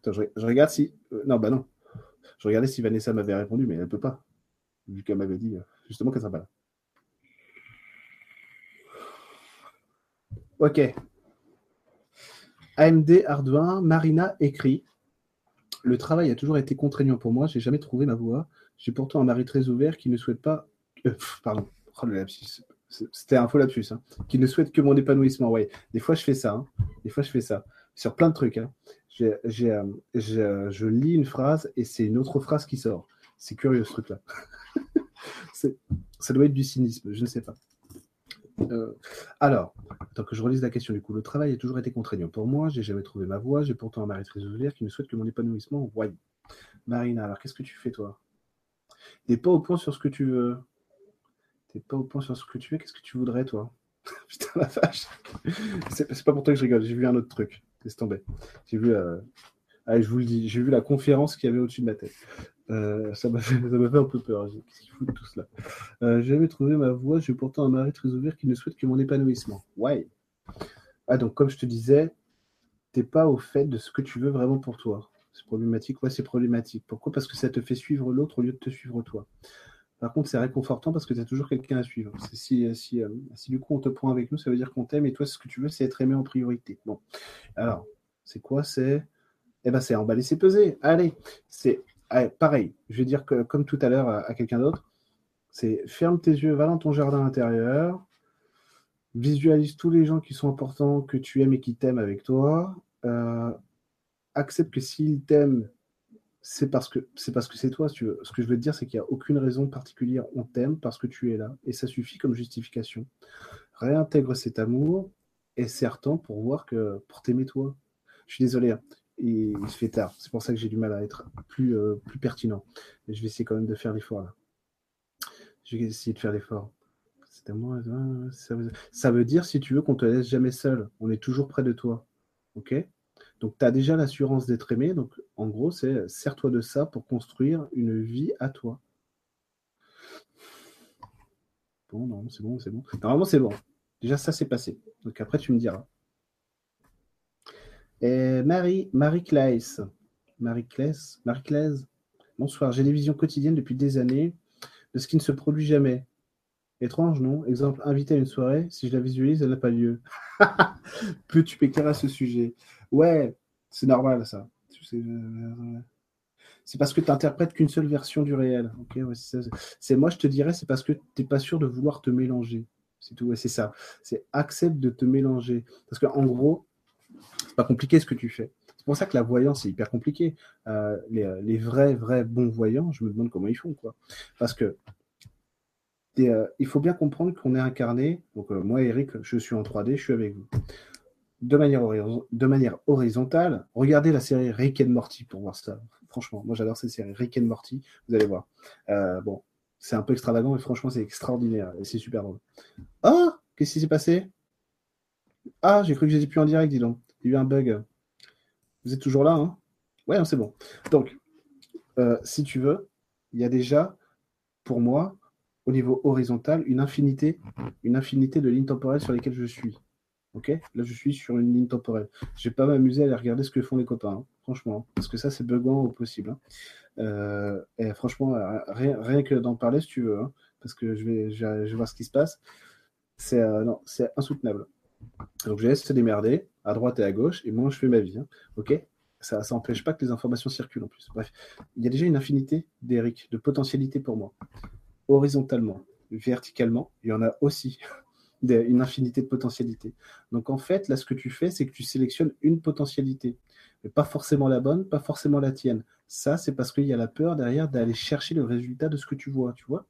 Attends, je, regarde si. Euh, non, bah non. Je regardais si Vanessa m'avait répondu, mais elle ne peut pas. Vu qu'elle m'avait dit euh, justement qu'elle ne sera pas là. Ok. AMD Arduin, Marina écrit Le travail a toujours été contraignant pour moi, j'ai jamais trouvé ma voie. J'ai pourtant un mari très ouvert qui ne souhaite pas. Euh, pardon, oh, C'était un faux lapsus. Hein. Qui ne souhaite que mon épanouissement. Des fois je fais ça. Hein. Des fois je fais ça. Sur plein de trucs. Hein. Euh, je lis une phrase et c'est une autre phrase qui sort. C'est curieux ce truc-là. *laughs* ça doit être du cynisme, je ne sais pas. Euh, alors, tant que je relise la question du coup, le travail a toujours été contraignant pour moi, j'ai jamais trouvé ma voie, j'ai pourtant un mari très ouvert qui ne souhaite que mon épanouissement. Ouais. Marina, alors qu'est-ce que tu fais toi? T'es pas au point sur ce que tu veux? T'es pas au point sur ce que tu veux, qu'est-ce que tu voudrais toi *laughs* Putain la vache. C'est pas pour toi que je rigole, j'ai vu un autre truc. Laisse tomber. J'ai vu, euh, je vous le dis, j'ai vu la conférence qu'il y avait au-dessus de ma tête. Euh, ça m'a fait, un peu peur. Qu'est-ce qu'il fout de tout cela euh, J'avais trouvé ma voie. J'ai pourtant un mari très ouvert qui ne souhaite que mon épanouissement. Ouais. Ah, donc, comme je te disais, t'es pas au fait de ce que tu veux vraiment pour toi. C'est problématique. Ouais, c'est problématique. Pourquoi? Parce que ça te fait suivre l'autre au lieu de te suivre toi. Par contre, c'est réconfortant parce que tu as toujours quelqu'un à suivre. Si, si, euh, si, du coup on te prend avec nous, ça veut dire qu'on t'aime et toi, ce que tu veux, c'est être aimé en priorité. Bon. Alors, c'est quoi? C'est. Eh ben, c'est emballer, c'est peser. Allez, c'est pareil, je vais dire que, comme tout à l'heure à, quelqu'un d'autre, c'est ferme tes yeux, va dans ton jardin intérieur, visualise tous les gens qui sont importants, que tu aimes et qui t'aiment avec toi. Euh, accepte que s'ils t'aiment, c'est parce que c'est parce que c'est toi. Ce que je veux te dire, c'est qu'il n'y a aucune raison particulière. On t'aime parce que tu es là, et ça suffit comme justification. Réintègre cet amour et certain pour voir que pour t'aimer toi. Je suis désolé, hein il se fait tard. C'est pour ça que j'ai du mal à être plus, euh, plus pertinent. Mais je vais essayer quand même de faire l'effort là. Je vais essayer de faire l'effort. C'est à moi. Ça veut... ça veut dire, si tu veux, qu'on te laisse jamais seul. On est toujours près de toi. OK? Donc, tu as déjà l'assurance d'être aimé. Donc, en gros, c'est sers-toi de ça pour construire une vie à toi. Bon, non, c'est bon, c'est bon. Normalement, c'est bon. Déjà, ça, c'est passé. Donc, après, tu me diras. Marie, Marie Claes. Marie Claes, Marie Claes. Bonsoir, j'ai des visions quotidiennes depuis des années de ce qui ne se produit jamais. Étrange, non? Exemple, invité à une soirée, si je la visualise, elle n'a pas lieu. *laughs* Peux-tu m'éclairer à ce sujet? Ouais, c'est normal ça. C'est parce que tu n'interprètes qu'une seule version du réel. c'est moi, je te dirais, c'est parce que tu n'es pas sûr de vouloir te mélanger. C'est tout, c'est ça. C'est accepte de te mélanger. Parce qu'en gros, pas compliqué ce que tu fais. C'est pour ça que la voyance est hyper compliquée. Euh, les, vrais, vrais bons voyants, je me demande comment ils font, quoi. Parce que euh, il faut bien comprendre qu'on est incarné. Donc, euh, moi, Eric, je suis en 3D, je suis avec vous. De manière, horizontale, regardez la série Rick and Morty pour voir ça. Franchement, moi j'adore cette série Rick and Morty. Vous allez voir. bon, c'est un peu extravagant, mais franchement, c'est extraordinaire c'est super drôle. Ah, qu'est-ce qui s'est passé? Ah, j'ai cru que j'étais plus en direct, dis donc il y a eu un bug. Vous êtes toujours là, hein? Ouais, c'est bon. Donc, euh, si tu veux, il y a déjà, pour moi, au niveau horizontal, une infinité, une infinité de lignes temporelles sur lesquelles je suis. Ok? Là, je suis sur une ligne temporelle. Je vais pas m'amuser à aller regarder ce que font les copains, hein, franchement, parce que ça, c'est buggant au possible. Hein. Euh, et franchement, rien, que d'en parler, si tu veux, hein, parce que je vais, je voir ce qui se passe. C'est euh, insoutenable. Donc je laisse se démerder à droite et à gauche, et moi je fais ma vie. Hein. Ok? Ça n'empêche pas que les informations circulent en plus. Bref, il y a déjà une infinité d'Eric, de potentialités pour moi. Horizontalement, verticalement, il y en a aussi une infinité de potentialités. Donc en fait, là, ce que tu fais, c'est que tu sélectionnes une potentialité, mais pas forcément la bonne, pas forcément la tienne. Ça, c'est parce qu'il y a la peur derrière d'aller chercher le résultat de ce que tu vois, tu vois.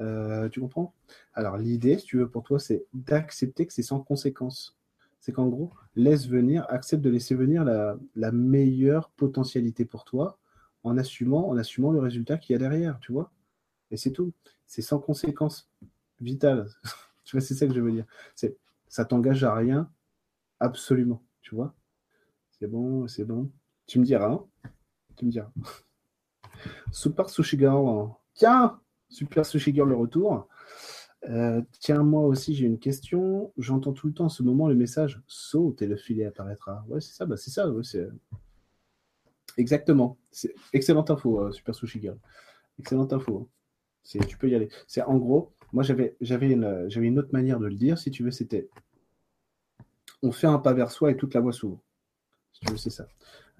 Euh, tu comprends? Alors l'idée, si tu veux, pour toi, c'est d'accepter que c'est sans conséquence. C'est qu'en gros, laisse venir, accepte de laisser venir la, la meilleure potentialité pour toi en assumant, en assumant le résultat qu'il y a derrière, tu vois. Et c'est tout. C'est sans conséquence vitale. *laughs* tu vois, c'est ça que je veux dire. C'est, ça t'engage à rien, absolument, tu vois. C'est bon, c'est bon. Tu me diras, hein tu me diras. Super Sushi Girl. Tiens, Super Sushi Girl, le retour. Euh, tiens, moi aussi, j'ai une question. J'entends tout le temps en ce moment le message saute et le filet apparaîtra. Ouais, c'est ça, bah. Exactement. Excellente info, euh, Super Sushi Girl. Excellente info. C'est, tu peux y aller. C'est en gros, moi j'avais, j'avais, une, j'avais une autre manière de le dire, si tu veux, c'était on fait un pas vers soi et toute la voie s'ouvre. Si tu veux, c'est ça.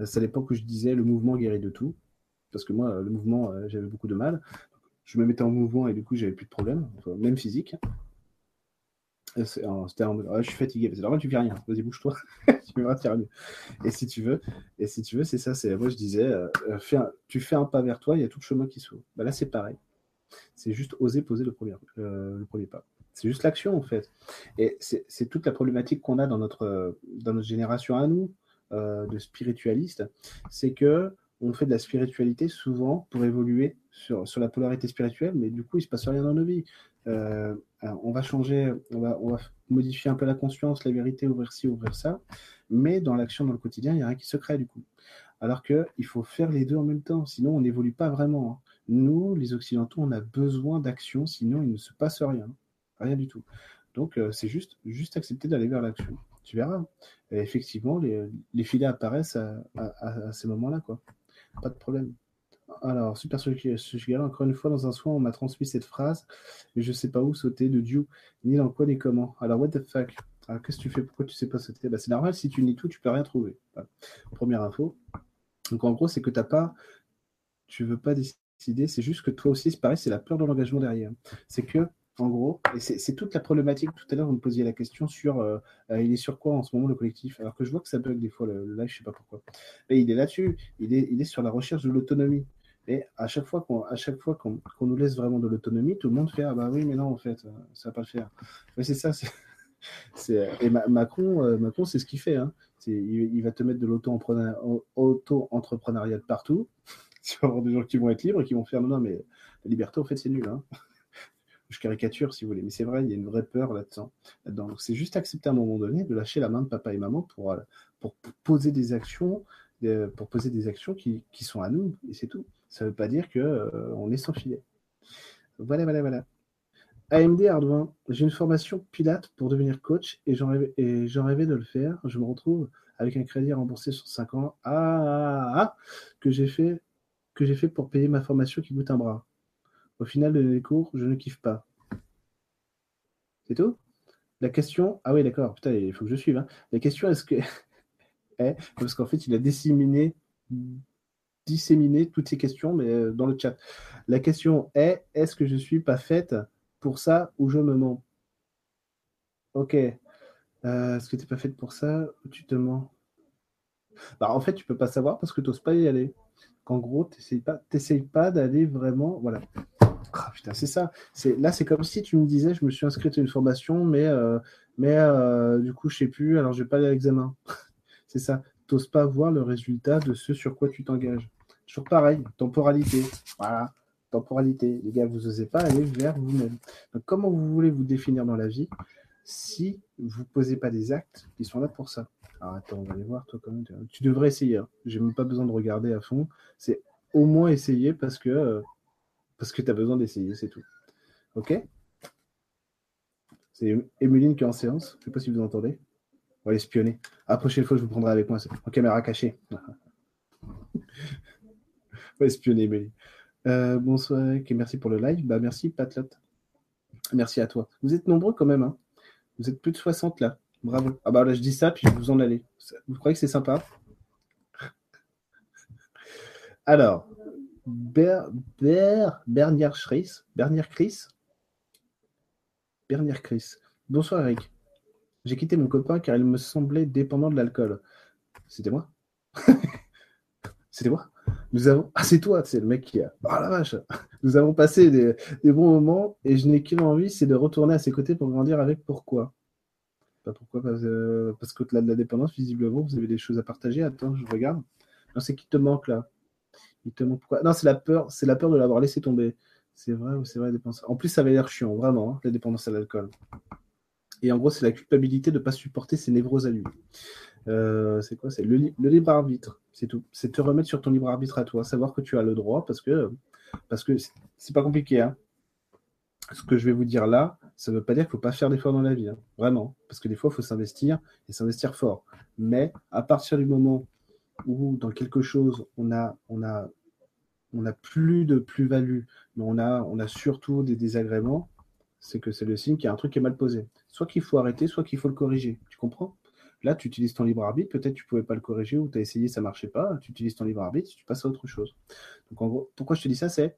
Euh, c'est à l'époque où je disais le mouvement guérit de tout. Parce que moi, le mouvement, j'avais beaucoup de mal je me mettais en mouvement et du coup, j'avais plus de problème, même physique. C'était je suis fatigué. C'est normal, tu fais rien. Vas-y, bouge-toi. *laughs* tu vas tirer mieux. Et si tu veux, et si tu veux, c'est ça. C'est moi, je disais, euh, tu fais un pas vers toi, il y a tout le chemin qui s'ouvre. Bah, là, c'est pareil. C'est juste oser poser le premier, euh, le premier pas. C'est juste l'action en fait. Et c'est toute la problématique qu'on a dans notre, dans notre génération à nous, euh, de spiritualistes. C'est que on fait de la spiritualité souvent pour évoluer sur, sur la polarité spirituelle, mais du coup, il se passe rien dans nos vies. Euh, on va changer, on va, on va, modifier un peu la conscience, la vérité, ouvrir ci, ouvrir ça, mais dans l'action, dans le quotidien, il n'y a rien qui se crée du coup. Alors qu'il faut faire les deux en même temps, sinon on n'évolue pas vraiment. Hein. Nous, les Occidentaux, on a besoin d'action, sinon il ne se passe rien, rien du tout. Donc euh, c'est juste, juste accepter d'aller vers l'action. Tu verras. Et effectivement, les, filets apparaissent à, ces moments-là, quoi. Pas de problème. Alors, Super Sushi encore une fois, dans un soin, on m'a transmis cette phrase, mais je sais pas où sauter de Dieu, ni dans quoi, ni comment. Alors, what the fuck? Qu'est-ce que tu fais? Pourquoi tu sais pas sauter? Bah, C'est normal, si tu nies tout, tu peux rien trouver. Première info. Donc, en gros, c'est que t'as pas. Tu veux pas décider, c'est juste que toi aussi, c'est pareil, c'est la peur de l'engagement derrière. C'est que en gros. Et c'est toute la problématique. Tout à l'heure, vous me posiez la question sur euh, euh, il est sur quoi en ce moment le collectif? Alors que je vois que ça bug des fois le, live, je sais pas pourquoi. Mais il est là-dessus. Il est, il est sur la recherche de l'autonomie. Et à chaque fois qu'on fois qu'on nous laisse vraiment de l'autonomie, tout le monde fait ah bah oui mais non en fait ça va pas le faire. Mais c'est ça. *laughs* et Macron euh, Macron c'est ce qu'il fait. Hein. Il, il, va te mettre de l'auto-entrepreneuriat partout. *laughs* tu vas avoir des gens qui vont être libres et qui vont faire non non mais la liberté en fait c'est nul. Hein *laughs* je caricature si vous voulez, mais c'est vrai, il y a une vraie peur là-dedans. Donc c'est juste accepter à un moment donné de lâcher la main de papa et maman pour, euh, pour poser des actions, pour poser des actions qui, qui sont à nous, et c'est tout. Ça ne veut pas dire qu'on euh, on est sans filet. Voilà, voilà, voilà. AMD Hardware, j'ai une formation Pilate pour devenir coach et j'en rêvais, et j'en rêvais de le faire. Je me retrouve avec un crédit remboursé sur 5 ans ah, ah, ah, ah, que j'ai fait que j'ai fait pour payer ma formation qui coûte un bras. Au final de les cours, je ne kiffe pas. C'est tout? La question. Ah oui, d'accord. Putain, il faut que je suive. Hein. La question est-ce que. *laughs* est... Parce qu'en fait, il a disséminé, disséminé toutes ces questions, mais euh, dans le chat. La question est est-ce que je ne suis pas faite pour ça ou je me mens? Ok. Euh, est-ce que tu n'es pas faite pour ça ou tu te mens? Bah, En fait, tu peux pas savoir parce que tu n'oses pas y aller. En gros, tu n'essayes pas, pas d'aller vraiment. Voilà. Ah, putain, c'est ça. C'est là, c'est comme si tu me disais, je me suis inscrite à une formation, mais euh, mais euh, du coup, je sais plus. Alors, je vais pas aller à l'examen. *laughs* c'est ça. T'oses pas voir le résultat de ce sur quoi tu t'engages. Toujours pareil. Temporalité. Voilà. Temporalité. Les gars, vous n'osez pas aller vers vous-même. Comment vous voulez vous définir dans la vie? Si vous posez pas des actes qui sont là pour ça Alors, attends, on va aller voir toi quand même. Tu devrais essayer. Hein. J'ai même pas besoin de regarder à fond. C'est au moins essayer parce que euh, parce que tu as besoin d'essayer, c'est tout. Ok? C'est Emeline qui est en séance. Je sais pas si vous entendez. On va espionner. La prochaine fois, je vous prendrai avec moi en caméra cachée. *laughs* On va espionner, Emeline. Euh, bonsoir et merci pour le live. Bah, merci, Patlot. Merci à toi. Vous êtes nombreux quand même. Hein. Vous êtes plus de 60 là. Bravo. Ah bah là, je dis ça, puis vous en allez. Vous croyez que c'est sympa? *laughs* Alors, Ber, Ber, Bernier Chris. Bernier Chris? Bernier Chris. Bonsoir Eric. J'ai quitté mon copain car il me semblait dépendant de l'alcool. C'était moi? *laughs* C'était moi? Nous avons. Ah, c'est toi, c'est le mec qui a. Ah la vache Nous avons passé des, bons moments et je n'ai qu'une envie, c'est de retourner à ses côtés pour grandir avec. Pourquoi Pas pourquoi Parce, euh, parce qu'au-delà de la dépendance, visiblement, vous avez des choses à partager. Attends, je regarde. Non, c'est qui te manque là il te pourquoi? Non, c'est la peur, c'est la peur de l'avoir laissé tomber. C'est vrai ou c'est vrai, dépendance. En plus, ça avait l'air chiant, vraiment, hein, la dépendance à l'alcool. Et en gros, c'est la culpabilité de ne pas supporter ses névroses à lui. Euh, c'est quoi? C'est le, libre arbitre. C'est tout. C'est te remettre sur ton libre arbitre à toi, savoir que tu as le droit parce que parce que c'est pas compliqué. Hein. Ce que je vais vous dire là, ça ne veut pas dire qu'il ne faut pas faire d'efforts dans la vie. Hein. Vraiment. Parce que des fois, il faut s'investir et s'investir fort. Mais à partir du moment où dans quelque chose, on a, plus de plus-value, mais on a, on a surtout des désagréments, c'est que c'est le signe qu'il y a un truc qui est mal posé. Soit qu'il faut arrêter, soit qu'il faut le corriger. Tu comprends? Là, tu utilises ton libre arbitre, peut-être tu pouvais pas le corriger ou tu as essayé, ça ne marchait pas. Tu utilises ton libre arbitre, tu passes à autre chose. Donc en gros, pourquoi je te dis ça, c'est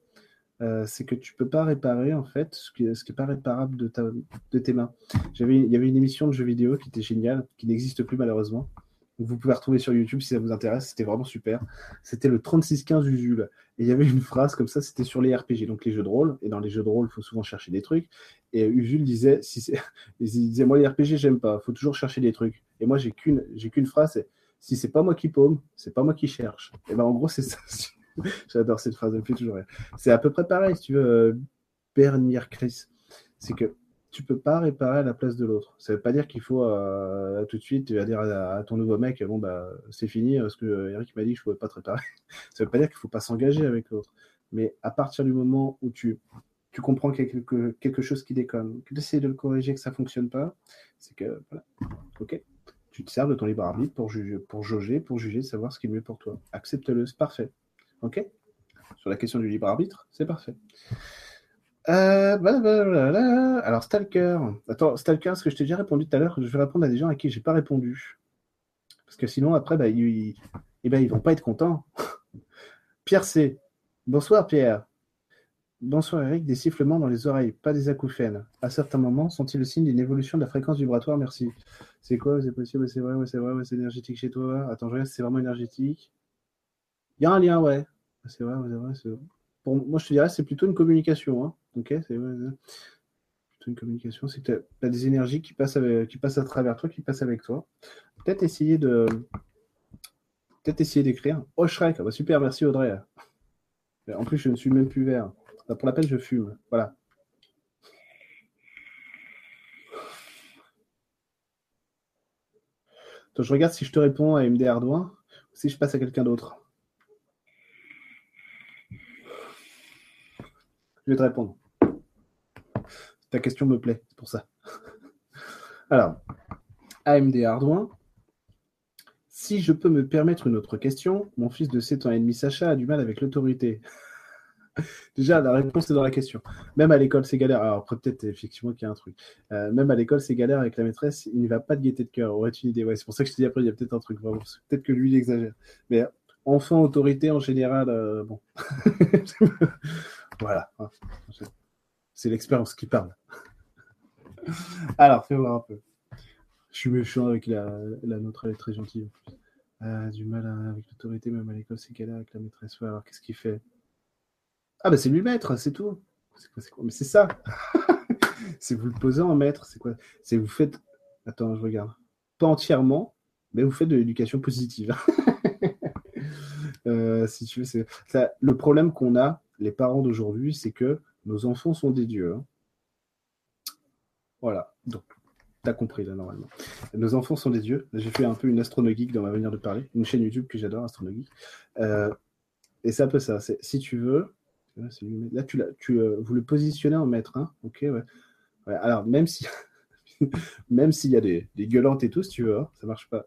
euh, que tu peux pas réparer en fait ce qui, ce n'est pas réparable de, ta, de tes mains. Il y avait une émission de jeux vidéo qui était géniale, qui n'existe plus malheureusement. Vous pouvez retrouver sur YouTube si ça vous intéresse, c'était vraiment super. C'était le 3615 Usul. Et il y avait une phrase comme ça, c'était sur les RPG, donc les jeux de rôle. Et dans les jeux de rôle, il faut souvent chercher des trucs. Et Usul disait, si *laughs* disait, moi les RPG, j'aime pas, faut toujours chercher des trucs. Et moi, j'ai qu'une, j'ai qu'une phrase, c'est, si c'est pas moi qui paume, c'est pas moi qui cherche. Et ben en gros, c'est ça. *laughs* J'adore cette phrase, elle fait toujours rire. C'est à peu près pareil, si tu veux, euh, Bernier Chris. C'est que tu peux pas réparer à la place de l'autre. Ça veut pas dire qu'il faut euh, tout de suite dire à, ton nouveau mec bon bah c'est fini parce que Eric m'a dit que je pouvais pas te réparer. *laughs* Ça veut pas dire qu'il faut pas s'engager avec l'autre. Mais à partir du moment où tu tu comprends quelque, quelque chose qui déconne, que tu essaies de le corriger, que ça fonctionne pas, c'est que voilà, ok, tu te sers de ton libre arbitre pour juger, pour jauger, pour juger, savoir ce qui est mieux pour toi. Accepte-le, c'est parfait. Ok? Sur la question du libre arbitre, c'est parfait. Euh, Alors, Stalker. Attends, Stalker, ce que je t'ai déjà répondu tout à l'heure, je vais répondre à des gens à qui j'ai pas répondu? Parce que sinon, après, bah, ils, eh ben, ils vont pas être contents. *laughs* Pierre C. Bonsoir, Pierre. Bonsoir, Eric. Des sifflements dans les oreilles, pas des acouphènes. À certains moments, sont-ils le signe d'une évolution de la fréquence vibratoire? Merci. C'est quoi? C'est possible? C'est vrai, c'est vrai, c'est énergétique chez toi? Attends, je regarde c'est vraiment énergétique. Il y a un lien, ouais. C'est vrai, c'est vrai. C'est pour moi, je te dirais, c'est plutôt une communication. Hein. Ok, c'est plutôt une communication. C'est que tu as, des énergies qui passent, qui passent à travers toi, qui passent avec toi. Peut-être essayer de. Peut-être essayer d'écrire. Oh, Shrek, ah bah, super, merci Audrey. En plus, je ne suis même plus vert. Bah, pour la peine, je fume. Voilà. je regarde si je te réponds à MD Ardouin ou si je passe à quelqu'un d'autre. Je vais te répondre. Ta question me plaît, c'est pour ça. *laughs* Alors, AMD Ardouin. Si je peux me permettre une autre question, mon fils de 7 ans et demi Sacha a du mal avec l'autorité. Déjà, la réponse est dans la question. Même à l'école, c'est galère. Alors, après, peut-être effectivement qu'il y a un truc. Euh, même à l'école, c'est galère avec la maîtresse. Il n'y va pas de gaieté de cœur. Aurait-tu une idée Ouais, c'est pour ça que je te dis après, il y a peut-être un truc. Peut-être que lui, il exagère. Mais enfant, autorité, en général, euh, bon. *laughs* Voilà. C'est l'expérience qui parle. Alors, fais voir un peu. Je suis méchant avec la, la nôtre, elle est très gentille euh, du mal avec l'autorité, même à l'école, c'est qu'elle avec la maîtresse. alors, qu'est-ce qu'il fait? Ah, bah, c'est lui maître, c'est tout. C'est quoi, Mais c'est ça. *laughs* c'est vous le posez en maître. C'est quoi? C'est vous faites. Attends, je regarde. Pas entièrement, mais vous faites de l'éducation positive. *laughs* Euh, si tu veux, c'est le problème qu'on a, les parents d'aujourd'hui, c'est que nos enfants sont des dieux. Hein. Voilà, donc tu as compris là normalement. Nos enfants sont des dieux. J'ai fait un peu une astronogeek dans ma manière de parler, une chaîne YouTube que j'adore, astronogeek. Euh, et c'est un peu ça. Si tu veux, là tu, euh, vous le positionnez en maître, hein ok. Alors même si *laughs* même s'il y a des, gueulantes et tout, si tu veux, hein, ça marche pas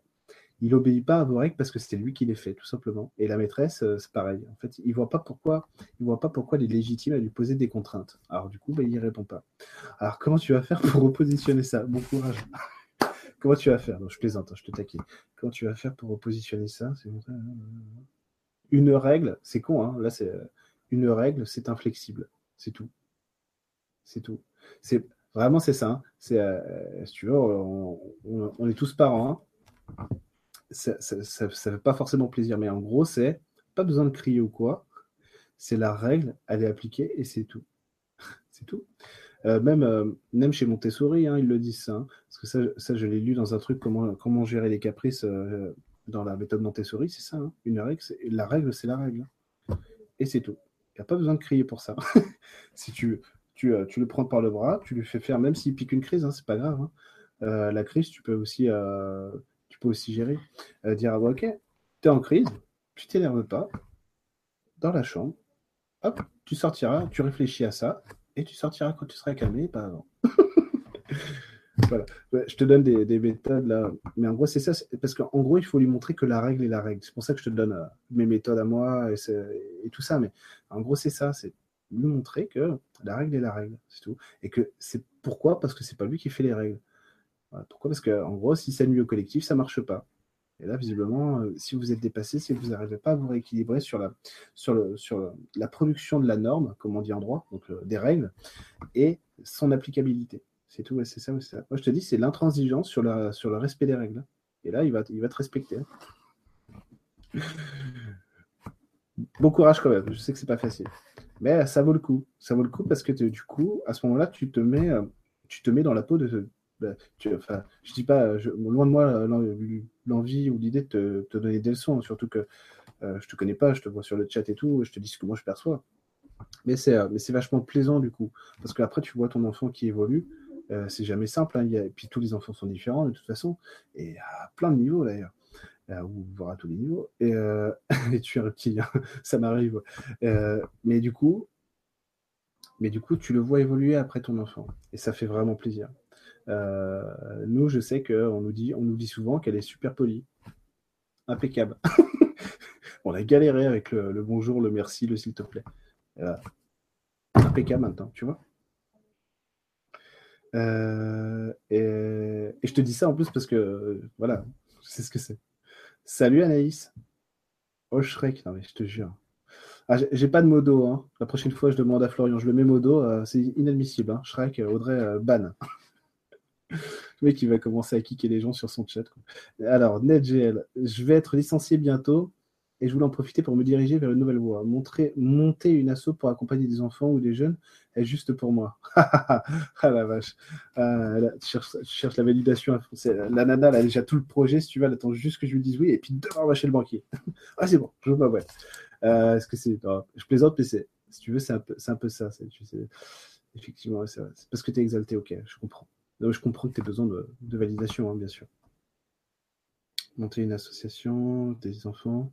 il obéit pas à vos règles parce que c'était lui qui les fait, tout simplement. Et la maîtresse, euh, c'est pareil. En fait, il voit pas pourquoi, il voit pas pourquoi il est légitime à lui poser des contraintes. Alors du coup, bah, il répond pas. Alors comment tu vas faire pour repositionner ça? Bon courage. *laughs* comment tu vas faire? Je plaisante, hein, je te taquine. Comment tu vas faire pour repositionner ça? Une règle, c'est con, hein Là, c'est une règle, c'est inflexible, c'est tout. C'est tout. C'est vraiment c'est ça. Hein. C'est, euh, si tu veux, on, est tous parents. Hein ça ne fait pas forcément plaisir, mais en gros, c'est pas besoin de crier ou quoi. C'est la règle, elle est appliquée et c'est tout. *laughs* c'est tout. Euh, même, euh, même chez Montessori, hein, ils le disent ça. Parce que ça, ça je l'ai lu dans un truc, comment, comment gérer les caprices dans la méthode Montessori, c'est ça. Une règle, la règle, c'est la règle. Et c'est tout. N'y a pas besoin de crier pour ça. *laughs* si tu, tu, tu, le prends par le bras, tu lui fais faire, même s'il pique une crise, c'est pas grave. la crise, tu peux aussi tu peux aussi gérer. Euh, dire, ah, bah, ok, tu es en crise, tu t'énerves pas, dans la chambre, hop, tu sortiras, tu réfléchis à ça, et tu sortiras quand tu seras calmé, pas avant. *laughs* voilà. je te donne des, méthodes là. Mais en gros, c'est ça. Parce qu'en gros, il faut lui montrer que la règle est la règle. C'est pour ça que je te donne euh, mes méthodes à moi et, tout ça. Mais en gros, c'est ça. C'est lui montrer que la règle est la règle. C'est tout. Et que c'est pourquoi? Parce que c'est pas lui qui fait les règles. Pourquoi? Parce qu'en gros, si ça nuit au collectif, ça marche pas. Et là, visiblement, euh, si vous êtes dépassé, si vous n'arrivez pas à vous rééquilibrer sur la, production de la norme, comme on dit en droit, donc euh, des règles, et son applicabilité. C'est tout, c'est ça, ça, Moi, je te dis, c'est l'intransigeance sur, sur le respect des règles. Et là, il va, te respecter. Bon courage quand même. Je sais que c'est pas facile, mais ça vaut le coup. Ça vaut le coup parce que du coup, à ce moment-là, tu te mets, euh, tu te mets dans la peau de, bah, tu, enfin, je dis pas, loin de moi l'envie ou l'idée de te, donner des leçons, surtout que euh, je te connais pas, je te vois sur le chat et tout, je te dis ce que moi je perçois. Mais c'est, euh, mais c'est vachement plaisant du coup, parce qu'après tu vois ton enfant qui évolue, euh, c'est jamais simple, hein, et puis tous les enfants sont différents de toute façon, et à plein de niveaux d'ailleurs, ou voire à tous les niveaux, et, tu es un reptilien, ça m'arrive. mais du coup, mais du coup, tu le vois évoluer après ton enfant, et ça fait vraiment plaisir. Euh, nous, je sais qu'on nous dit, on nous dit souvent qu'elle est super polie, impeccable. *laughs* on a galéré avec le, bonjour, le merci, le s'il te plaît. impeccable maintenant, tu vois. Euh, et, je te dis ça en plus parce que voilà, c'est ce que c'est. Salut Anaïs. Oh Shrek, non mais je te jure. Ah, j'ai pas de modo. Hein. La prochaine fois, je demande à Florian, je le mets modo. Euh, c'est inadmissible. Hein. Shrek, Audrey, ban. *laughs* le mec, il va commencer à kicker les gens sur son chat. Alors, NetGL, je vais être licencié bientôt et je voulais en profiter pour me diriger vers une nouvelle voie. Montrer, monter une asso pour accompagner des enfants ou des jeunes est juste pour moi. *laughs* ah la vache. Ah, tu, cherches, la validation. La nana, elle a déjà tout le projet. Si tu veux, elle attend juste que je lui dise oui et puis demain, on va chez le banquier. *laughs* ah, c'est bon, je veux. Euh, Est-ce que c'est. je plaisante, mais si tu veux, c'est un, un peu ça. Tu effectivement, c'est parce que tu es exalté, ok, je comprends je comprends que tu as besoin de, validation, hein, bien sûr. Monter une association, des enfants.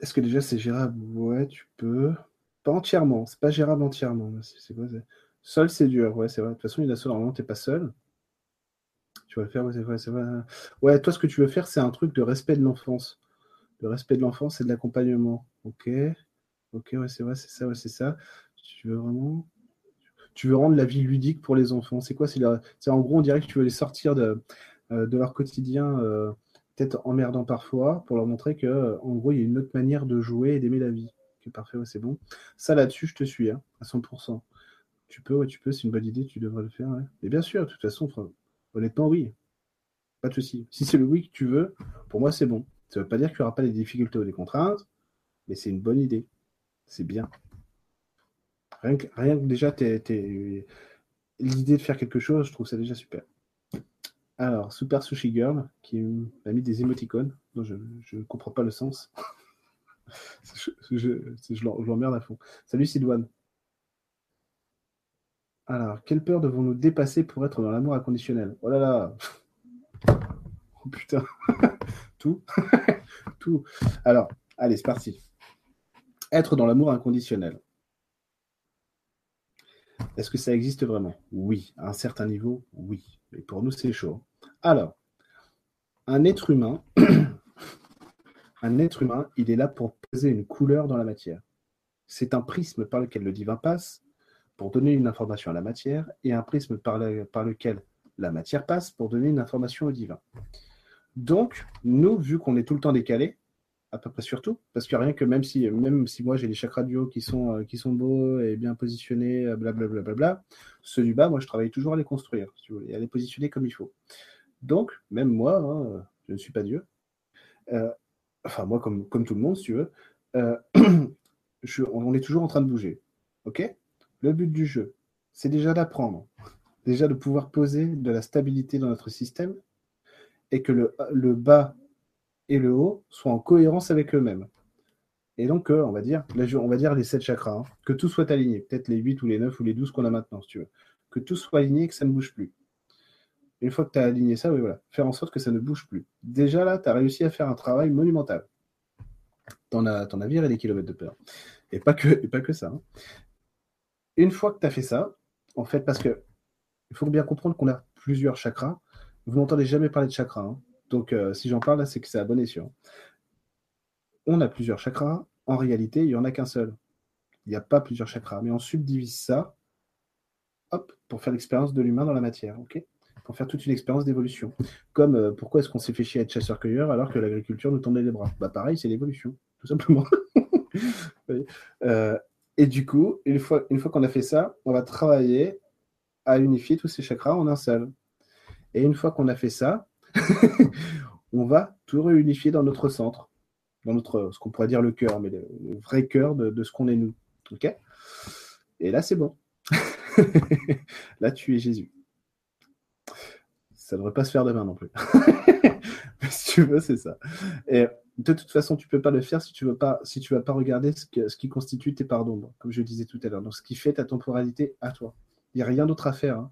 Est-ce que déjà c'est gérable? Ouais, tu peux. Pas entièrement, c'est pas gérable entièrement. C'est quoi Seul, c'est dur, ouais, c'est vrai. De toute façon, une asso, normalement, t'es pas seul. Tu vas le faire, ouais, c'est vrai. Ouais, toi, ce que tu veux faire, c'est un truc de respect de l'enfance. Le respect de l'enfance et de l'accompagnement. Ok. Ok, ouais, c'est vrai, c'est ça, ouais, c'est ça. Tu veux vraiment tu veux rendre la vie ludique pour les enfants. C'est quoi C'est en gros, on dirait que tu veux les sortir de, euh, leur quotidien, euh, peut-être emmerdant parfois, pour leur montrer que, en gros, il y a une autre manière de jouer et d'aimer la vie. Ok, parfait, c'est bon. Ça là-dessus, je te suis, hein, à 100%. Tu peux, ouais, tu peux, c'est une bonne idée, tu devrais le faire. Ouais. Et bien sûr, de toute façon, honnêtement, oui. Pas de souci. Si c'est le oui que tu veux, pour moi, c'est bon. Ça ne veut pas dire qu'il n'y aura pas des difficultés ou des contraintes, mais c'est une bonne idée. C'est bien. Rien que, déjà, l'idée de faire quelque chose, je trouve ça déjà super. Alors, Super Sushi Girl, qui m'a mis des émoticônes, dont je ne comprends pas le sens. *laughs* je, l'emmerde à fond. Salut Sidouane. Alors, quelle peur devons-nous dépasser pour être dans l'amour inconditionnel? Oh là là *laughs* Oh putain *laughs* Tout Tout Alors, allez, c'est parti. Être dans l'amour inconditionnel. Est-ce que ça existe vraiment? Oui. À un certain niveau, oui. Mais pour nous, c'est chaud. Alors, un être humain, *clears throat* un être humain, il est là pour poser une couleur dans la matière. C'est un prisme par lequel le divin passe pour donner une information à la matière et un prisme par, par lequel la matière passe pour donner une information au divin. Donc, nous, vu qu'on est tout le temps décalé, à peu près surtout, parce que rien que même si, même si moi j'ai les chakras du haut qui sont, euh, qui sont beaux et bien positionnés, blablabla, bla, bla, ceux du bas, moi je travaille toujours à les construire, si vous voulez, à les positionner comme il faut. Donc, même moi, hein, je ne suis pas Dieu, euh, enfin moi comme, comme tout le monde, si tu veux, euh, *clears throat* on est toujours en train de bouger. Ok? Le but du jeu, c'est déjà d'apprendre, déjà de pouvoir poser de la stabilité dans notre système et que le, le bas et le haut soient en cohérence avec eux-mêmes. Et donc, euh, on va dire, va dire les 7 chakras, hein, que tout soit aligné, peut-être les 8 ou les 9 ou les 12 qu'on a maintenant, si tu veux. Que tout soit aligné et que ça ne bouge plus. Une fois que tu as aligné ça, oui, voilà, faire en sorte que ça ne bouge plus. Déjà là, tu as réussi à faire un travail monumental. Tu en as, as viré des kilomètres de peur. Et pas que, pas que ça. Hein. Une fois que tu as fait ça, en fait, parce que il faut bien comprendre qu'on a plusieurs chakras. Vous m'entendez jamais parler de chakras. Hein. Donc, euh, si j'en parle c'est que c'est à bon escient. On a plusieurs chakras. En réalité, il n'y en a qu'un seul. Il n'y a pas plusieurs chakras. Mais on subdivise ça pour faire l'expérience de l'humain dans la matière. pour faire toute une expérience d'évolution. Comme euh, pourquoi est-ce qu'on s'est fait chier à être chasseur-cueilleur alors que l'agriculture nous tendait les bras? Bah pareil, c'est l'évolution, tout simplement. *laughs* Euh, et du coup, une fois, une fois qu'on a fait ça, on va travailler à unifier tous ces chakras en un seul. Et une fois qu'on a fait ça, *laughs* on va tout réunifier dans notre centre, dans notre, ce qu'on pourrait dire le cœur, mais le, vrai cœur de, ce qu'on est nous. Et là, c'est bon. *laughs* là, tu es Jésus ça ne devrait pas se faire demain non plus. *laughs* Mais si tu veux, c'est ça. Et de toute façon, tu ne peux pas le faire si tu ne si vas pas regarder ce, ce qui constitue tes parts d'ombre, comme je disais tout à l'heure. Donc, ce qui fait ta temporalité à toi. Il n'y a rien d'autre à faire. Hein.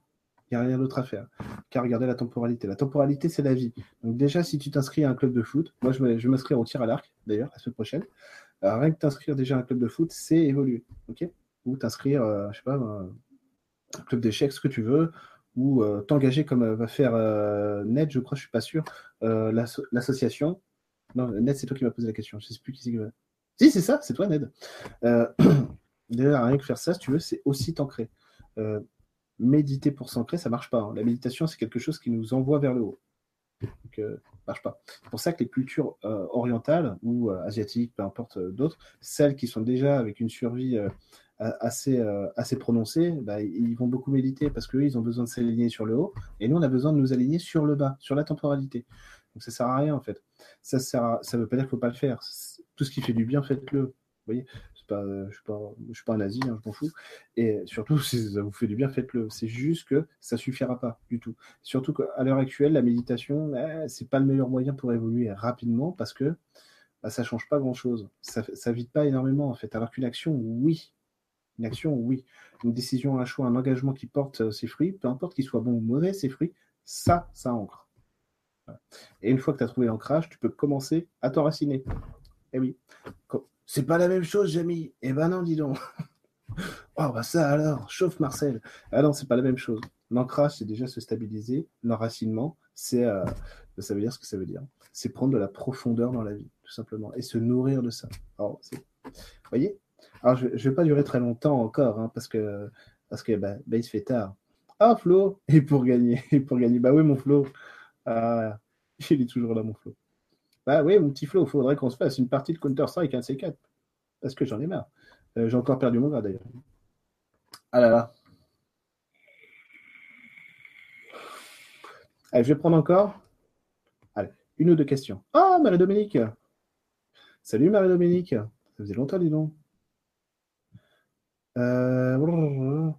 Rien d'autre à faire qu'à regarder la temporalité. La temporalité, c'est la vie. Donc déjà, si tu t'inscris à un club de foot, moi je vais, m'inscrire au tir à l'arc, d'ailleurs, la semaine prochaine. rien que t'inscrire déjà à un club de foot, c'est évoluer. ok? Ou t'inscrire, euh, je sais pas, un club d'échecs, ce que tu veux, ou euh, t'engager comme euh, va faire euh, Ned, je crois, je suis pas sûr, l'association. Non, Ned, c'est toi qui m'as posé la question. Je sais plus qui c'est qui va. Si, c'est ça, c'est toi, Ned. *clears throat* Déjà, rien que faire ça, si tu veux, c'est aussi t'ancrer. Méditer pour s'ancrer, ça marche pas. Hein. La méditation, c'est quelque chose qui nous envoie vers le haut. Donc, euh, marche pas. C'est pour ça que les cultures orientales ou asiatiques, peu importe d'autres, celles qui sont déjà avec une survie assez, euh, assez prononcés, bah, ils vont beaucoup méditer parce qu'eux, ils ont besoin de s'aligner sur le haut et nous, on a besoin de nous aligner sur le bas, sur la temporalité. Donc ça sert à rien en fait. Ça sert ça veut pas dire qu'il faut pas le faire. Tout ce qui fait du bien, faites-le. Vous voyez, je suis pas, suis pas un nazi, hein, je m'en fous. Et surtout, *laughs* si ça vous fait du bien, faites-le. C'est juste que ça suffira pas du tout. Surtout qu'à l'heure actuelle, la méditation, eh, c'est pas le meilleur moyen pour évoluer rapidement parce que bah, ça change pas grand-chose. Ça, ça vide pas énormément en fait. Alors qu'une action, oui, une action, oui. Une décision, un choix, un engagement qui porte euh, ses fruits, peu importe qu'il soit bon ou mauvais, ses fruits, ça, ça ancre. Et une fois que tu as trouvé l'ancrage, tu peux commencer à t'enraciner. Eh oui. C'est pas la même chose, Jamie. Eh ben non, dis donc. *laughs* oh, bah ça alors, chauffe Marcel. Ah non, c'est pas la même chose. L'ancrage, c'est déjà se stabiliser. L'enracinement, c'est. Euh, ça veut dire ce que ça veut dire. C'est prendre de la profondeur dans la vie, tout simplement. Et se nourrir de ça. Alors, vous voyez? Alors, je ne vais pas durer très longtemps encore, hein, parce que, parce que bah, bah, il se fait tard. Ah, Flo Et pour gagner, *laughs* et pour gagner. Bah oui, mon Flo. Ah, *laughs* il est toujours là, mon Flo. Bah oui, mon petit Flo, il faudrait qu'on se fasse une partie de Counter-Strike, un C4. Parce que j'en ai marre. Euh, j'ai encore perdu mon gars, d'ailleurs. Ah là là. Allez, je vais prendre encore. Allez, une ou deux questions. Ah, Marie-Dominique Salut Marie-Dominique Ça faisait longtemps, dis donc. Euh,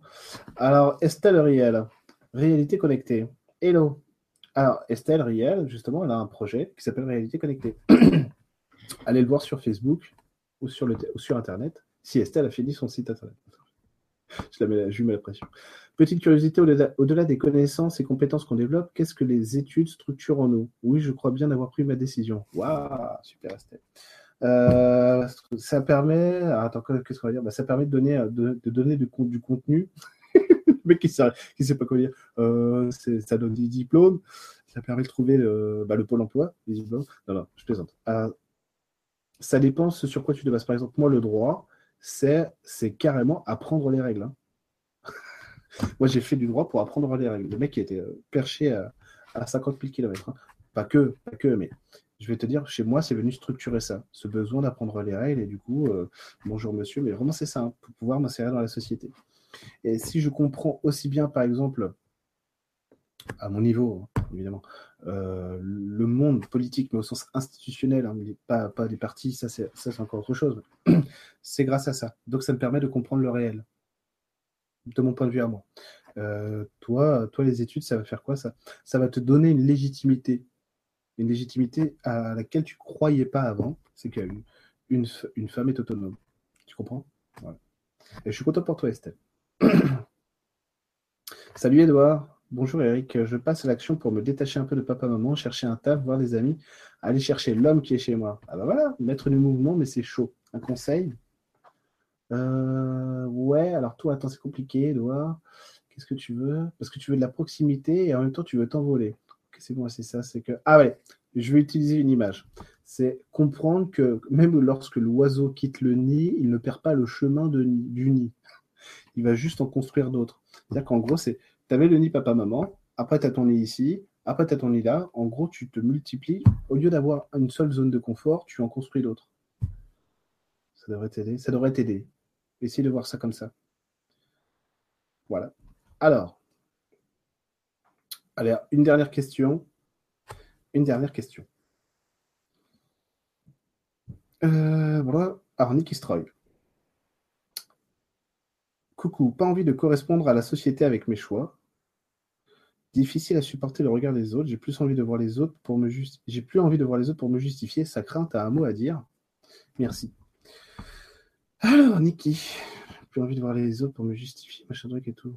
alors, Estelle Riel, réalité connectée. Hello. Alors, Estelle Riel, justement, elle a un projet qui s'appelle Réalité connectée. *clears throat* Allez le voir sur Facebook ou sur, Internet, si Estelle a fini son site Internet. *laughs* je, la mets, je lui la pression. Petite curiosité, au-delà des connaissances et compétences qu'on développe, qu'est-ce que les études structurent en nous? Oui, je crois bien d'avoir pris ma décision. Waouh, super Estelle. Ça permet, de donner, du contenu. *laughs* mec qui ne sait, pas quoi dire. Euh, ça donne des diplômes. Ça permet de trouver le, bah, le pôle emploi. Diplômes. Non, non, je plaisante. Euh, ça dépend sur quoi tu te bases. Par exemple, moi, le droit, c'est carrément apprendre les règles. Hein. *laughs* moi, j'ai fait du droit pour apprendre les règles. Le mec qui était perché à, à 50 000 km. Pas que, pas que, mais je vais te dire, chez moi, c'est venu structurer ça, ce besoin d'apprendre les règles et du coup, euh, bonjour monsieur, mais vraiment c'est ça, hein, pour pouvoir m'insérer dans la société. Et si je comprends aussi bien, par exemple, à mon niveau, hein, évidemment, euh, le monde politique, mais au sens institutionnel, hein, pas, des partis, ça c'est encore autre chose, *clears throat* c'est grâce à ça. Donc ça me permet de comprendre le réel, de mon point de vue à moi. Euh, toi, toi, les études, ça va faire quoi ça? Ça va te donner une légitimité une légitimité à laquelle tu croyais pas avant, c'est qu'une une, une femme est autonome. Tu comprends? Je suis content pour toi, Estelle. *clears throat* Salut Edouard, Bonjour Eric, je passe à l'action pour me détacher un peu de papa-maman, chercher un taf, voir des amis, aller chercher l'homme qui est chez moi. Ah bah voilà, mettre du mouvement, mais c'est chaud. Un conseil? Euh, Ouais, alors toi, attends, c'est compliqué, Edouard. Qu'est-ce que tu veux? Parce que tu veux de la proximité et en même temps, tu veux t'envoler. C'est bon, c'est ça, c'est que. Ah ouais, je vais utiliser une image. C'est comprendre que même lorsque l'oiseau quitte le nid, il ne perd pas le chemin du nid. Il va juste en construire d'autres. C'est-à-dire qu'en gros, c'est tu avais le nid papa-maman, après tu as ton nid ici, après tu as ton nid là. En gros, tu te multiplies. Au lieu d'avoir une seule zone de confort, tu en construis d'autres. Ça devrait t'aider. Ça devrait t'aider. Essaye de voir ça comme ça. Voilà. Alors, une dernière question. Une dernière question. Euh, voilà. Alors, Nicky Stroy. Pas envie de correspondre à la société avec mes choix. Difficile à supporter le regard des autres. J'ai plus envie de voir les autres pour me J'ai plus envie de voir les autres pour me justifier. Sa crainte a un mot à dire. Merci. Alors, Niki, plus envie de voir les autres pour me justifier, machin truc et tout.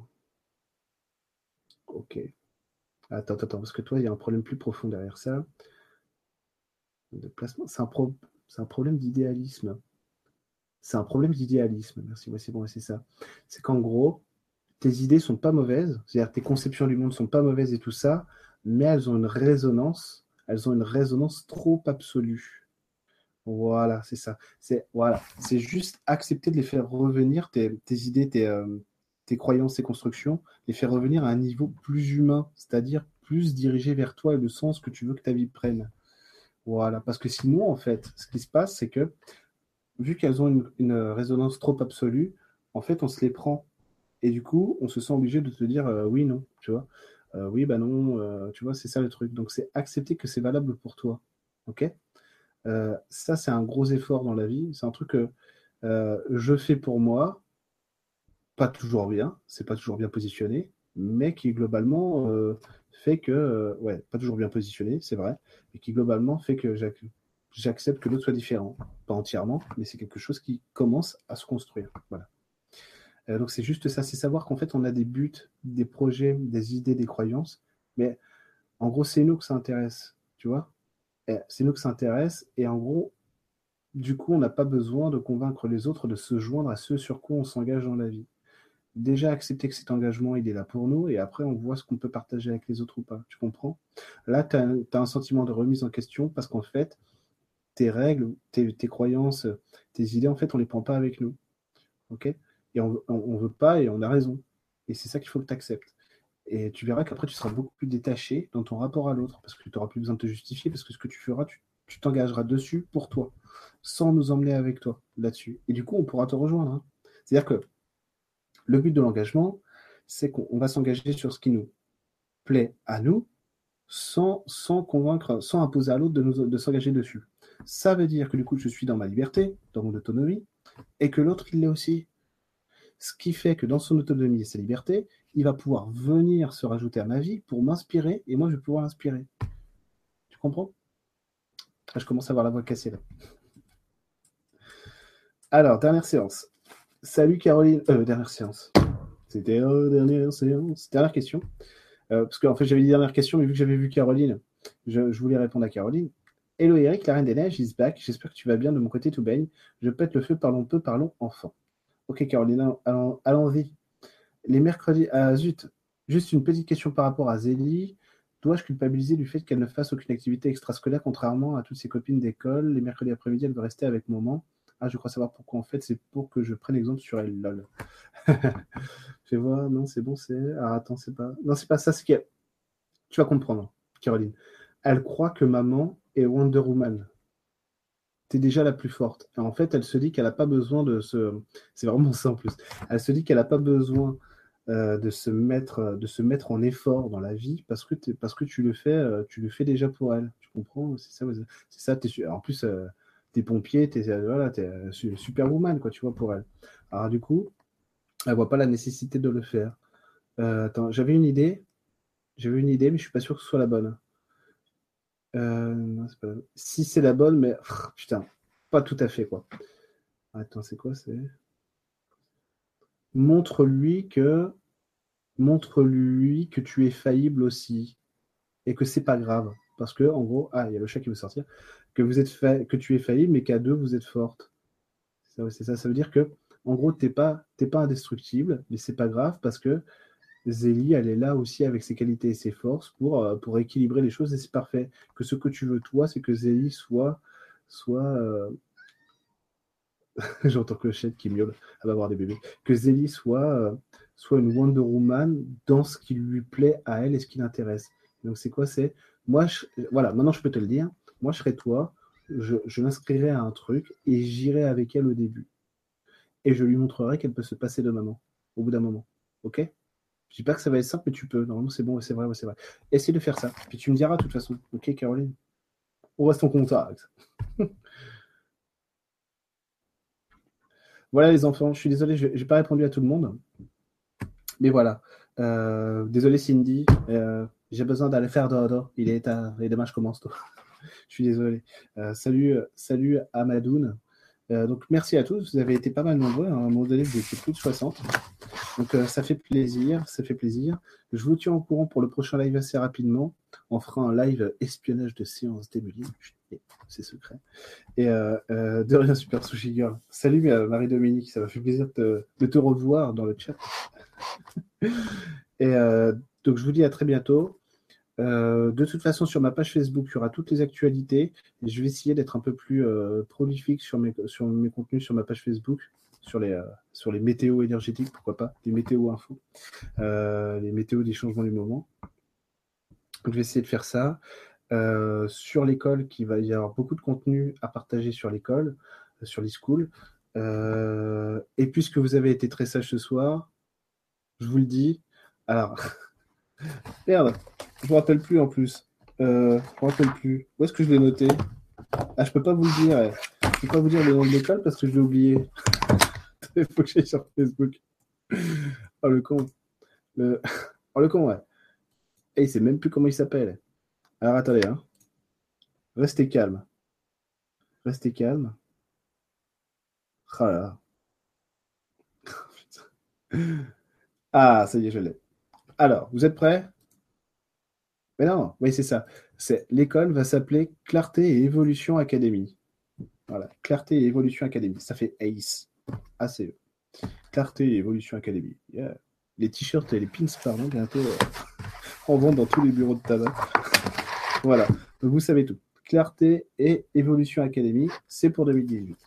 Ok. Attends, attends, parce que toi, il y a un problème plus profond derrière ça. De C'est un, un problème d'idéalisme. C'est un problème d'idéalisme. Merci, c'est bon, c'est ça. C'est qu'en gros, tes idées sont pas mauvaises, c'est-à-dire tes conceptions du monde sont pas mauvaises et tout ça, mais elles ont une résonance, elles ont une résonance trop absolue. Voilà, c'est ça. C'est voilà, c'est juste accepter de les faire revenir tes, idées, tes, euh, tes croyances, tes constructions, les faire revenir à un niveau plus humain, c'est-à-dire plus dirigé vers toi et le sens que tu veux que ta vie prenne. Voilà, parce que sinon, en fait, ce qui se passe, c'est que vu qu'elles ont une, résonance trop absolue, en fait, on se les prend. Et du coup, on se sent obligé de te dire euh, oui, non, tu vois. Euh, oui, bah non, euh, tu vois, c'est ça le truc. Donc, c'est accepter que c'est valable pour toi. OK? Ça, c'est un gros effort dans la vie. C'est un truc que je fais pour moi, pas toujours bien, c'est pas toujours bien positionné, mais qui globalement fait que, ouais, pas toujours bien positionné, c'est vrai, mais qui globalement fait que j'accepte que l'autre soit différent. Pas entièrement, mais c'est quelque chose qui commence à se construire. Voilà. Euh, donc c'est juste ça, c'est savoir qu'en fait on a des buts, des projets, des idées, des croyances, mais en gros c'est nous que ça intéresse, tu vois. C'est nous que ça intéresse, et en gros, du coup on n'a pas besoin de convaincre les autres de se joindre à ce sur quoi on s'engage dans la vie. Déjà accepter que cet engagement il est là pour nous, et après on voit ce qu'on peut partager avec les autres ou pas, tu comprends? Là tu as, un sentiment de remise en question parce qu'en fait, tes règles, tes, croyances, tes idées, en fait, on les prend pas avec nous. OK? Et on ne veut pas et on a raison. Et c'est ça qu'il faut que tu acceptes. Et tu verras qu'après, tu seras beaucoup plus détaché dans ton rapport à l'autre parce que tu n'auras plus besoin de te justifier parce que ce que tu feras, tu t'engageras dessus pour toi, sans nous emmener avec toi là-dessus. Et du coup, on pourra te rejoindre. Hein. C'est-à-dire que le but de l'engagement, c'est qu'on va s'engager sur ce qui nous plaît à nous, sans, sans convaincre, sans imposer à l'autre de, de s'engager dessus. Ça veut dire que du coup, je suis dans ma liberté, dans mon autonomie, et que l'autre, il l'est aussi. Ce qui fait que dans son autonomie et sa liberté, il va pouvoir venir se rajouter à ma vie pour m'inspirer, et moi, je vais pouvoir l'inspirer. Tu comprends? Je commence à avoir la voix cassée là. Alors, dernière séance. Salut Caroline. Euh, dernière séance. C'était euh, dernière séance. Dernière question. Euh, parce qu'en fait, j'avais dit dernière question, mais vu que j'avais vu Caroline, je, voulais répondre à Caroline. Hello Eric, la Reine des Neiges is back. J'espère que tu vas bien de mon côté, tout baigne. Je pète le feu, parlons peu, parlons enfant. Ok, Caroline, allons-y. Les mercredis. Ah, zut. Juste une petite question par rapport à Zélie. Dois-je culpabiliser du fait qu'elle ne fasse aucune activité extrascolaire, contrairement à toutes ses copines d'école? Les mercredis après-midi, elle veut rester avec maman. Ah, je crois savoir pourquoi en fait, c'est pour que je prenne exemple sur elle, lol. *laughs* Fais voir, non, c'est bon, c'est. Ah, attends, c'est pas. Non, c'est pas ça, c'est que. Tu vas comprendre, Caroline. Elle croit que maman Wonder Woman. T'es déjà la plus forte. en fait, elle se dit qu'elle n'a pas besoin de se. C'est vraiment *laughs* ça en plus. Elle se dit qu'elle n'a pas besoin euh, de, se mettre, de se mettre en effort dans la vie parce que, tu le fais euh, tu le fais déjà pour elle. Tu comprends? C'est ça. C'est ça en plus, euh, t'es pompier, t'es voilà, es, superwoman, quoi, tu vois, pour elle. Alors, du coup, elle voit pas la nécessité de le faire. j'avais une idée. J'avais une idée, mais je suis pas sûr que ce soit la bonne. Euh, si c'est la bonne, mais putain, pas tout à fait quoi. Attends, c'est quoi C'est? Montre-lui que montre-lui que tu es faillible aussi et que c'est pas grave. Parce que, en gros, ah, il y a le chat qui veut sortir, que, vous êtes fa... que tu es faillible, mais qu'à deux, vous êtes forte. C'est ça, ça veut dire que, en gros, t'es pas, pas indestructible, mais c'est pas grave parce que Zélie, elle est là aussi avec ses qualités et ses forces pour, euh, pour équilibrer les choses et c'est parfait. Que ce que tu veux, toi, c'est que Zélie soit. soit euh, *laughs* J'entends chat qui miaule, elle va avoir des bébés. Que Zélie soit, euh, soit une Wonder Woman dans ce qui lui plaît à elle et ce qui l'intéresse. Donc, c'est quoi? C'est. Moi, voilà, maintenant je peux te le dire. Moi, je serais toi, je, je à un truc et j'irai avec elle au début. Et je lui montrerai qu'elle peut se passer de maman au bout d'un moment. Ok? Je dis pas que ça va être simple, mais tu peux. Normalement, c'est bon, c'est vrai, c'est vrai. Essaye de faire ça. Puis tu me diras de toute façon. Ok, Caroline? On reste en contact. *laughs* voilà les enfants, je suis désolé, je n'ai pas répondu à tout le monde. Mais voilà. Euh, désolé Cindy, euh, j'ai besoin d'aller faire dodo. Il est tard et demain je commence tôt. *laughs* je suis désolé. Euh, salut, salut Amadoun. Euh, donc merci à tous, vous avez été pas mal nombreux, hein. à un moment donné vous étiez plus de 60. Donc euh, ça fait plaisir, ça fait plaisir. Je vous tiens au courant pour le prochain live assez rapidement. On fera un live espionnage de séance d'Emily, c'est secret. Et euh, de rien super sushi. Salut Marie-Dominique, ça m'a fait plaisir de te revoir dans le chat. *laughs* Et donc je vous dis à très bientôt. Euh, de toute façon, sur ma page Facebook, il y aura toutes les actualités. Je vais essayer d'être un peu plus euh, prolifique sur mes, contenus sur ma page Facebook, sur les, euh, les météos énergétiques, pourquoi pas, les météos infos, les météos des changements du moment. je vais essayer de faire ça. sur l'école, qui va y avoir beaucoup de contenu à partager sur l'école, sur l'e-school. et puisque vous avez été très sage ce soir, je vous le dis. Alors. *laughs* Merde, je me rappelle plus en plus. Euh, je me rappelle plus. Où est-ce que je l'ai noté? Ah, je peux pas vous le dire. Eh. Je peux pas vous dire le nom de l'école parce que je l'ai oublié. Il faut que sur Facebook. Oh le con. Le... *laughs* Oh le con, ouais. Et il sait même plus comment il s'appelle. Alors attendez, hein. Restez calme. Restez calme. Ah, *laughs* ah ça y est, je l'ai. Alors, vous êtes prêts? Mais non, oui, c'est ça. C'est l'école va s'appeler Clarté et Évolution Academy. Voilà, Clarté et Évolution Academy. Ça fait ACE. ACE. Clarté et Évolution Academy. Les t-shirts et les pins, pardon, bientôt euh, *laughs* en vente dans tous les bureaux de tabac. voilà, donc vous savez tout. Clarté et Évolution Academy, c'est pour 2018.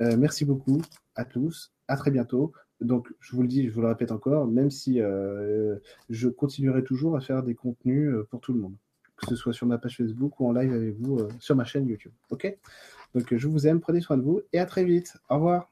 Euh, merci beaucoup à tous. À très bientôt. Donc, je vous le dis, je vous le répète encore, même si euh, je continuerai toujours à faire des contenus euh, pour tout le monde, que ce soit sur ma page Facebook ou en live avec vous euh, sur ma chaîne YouTube. Ok? Donc, je vous aime, prenez soin de vous et à très vite. Au revoir.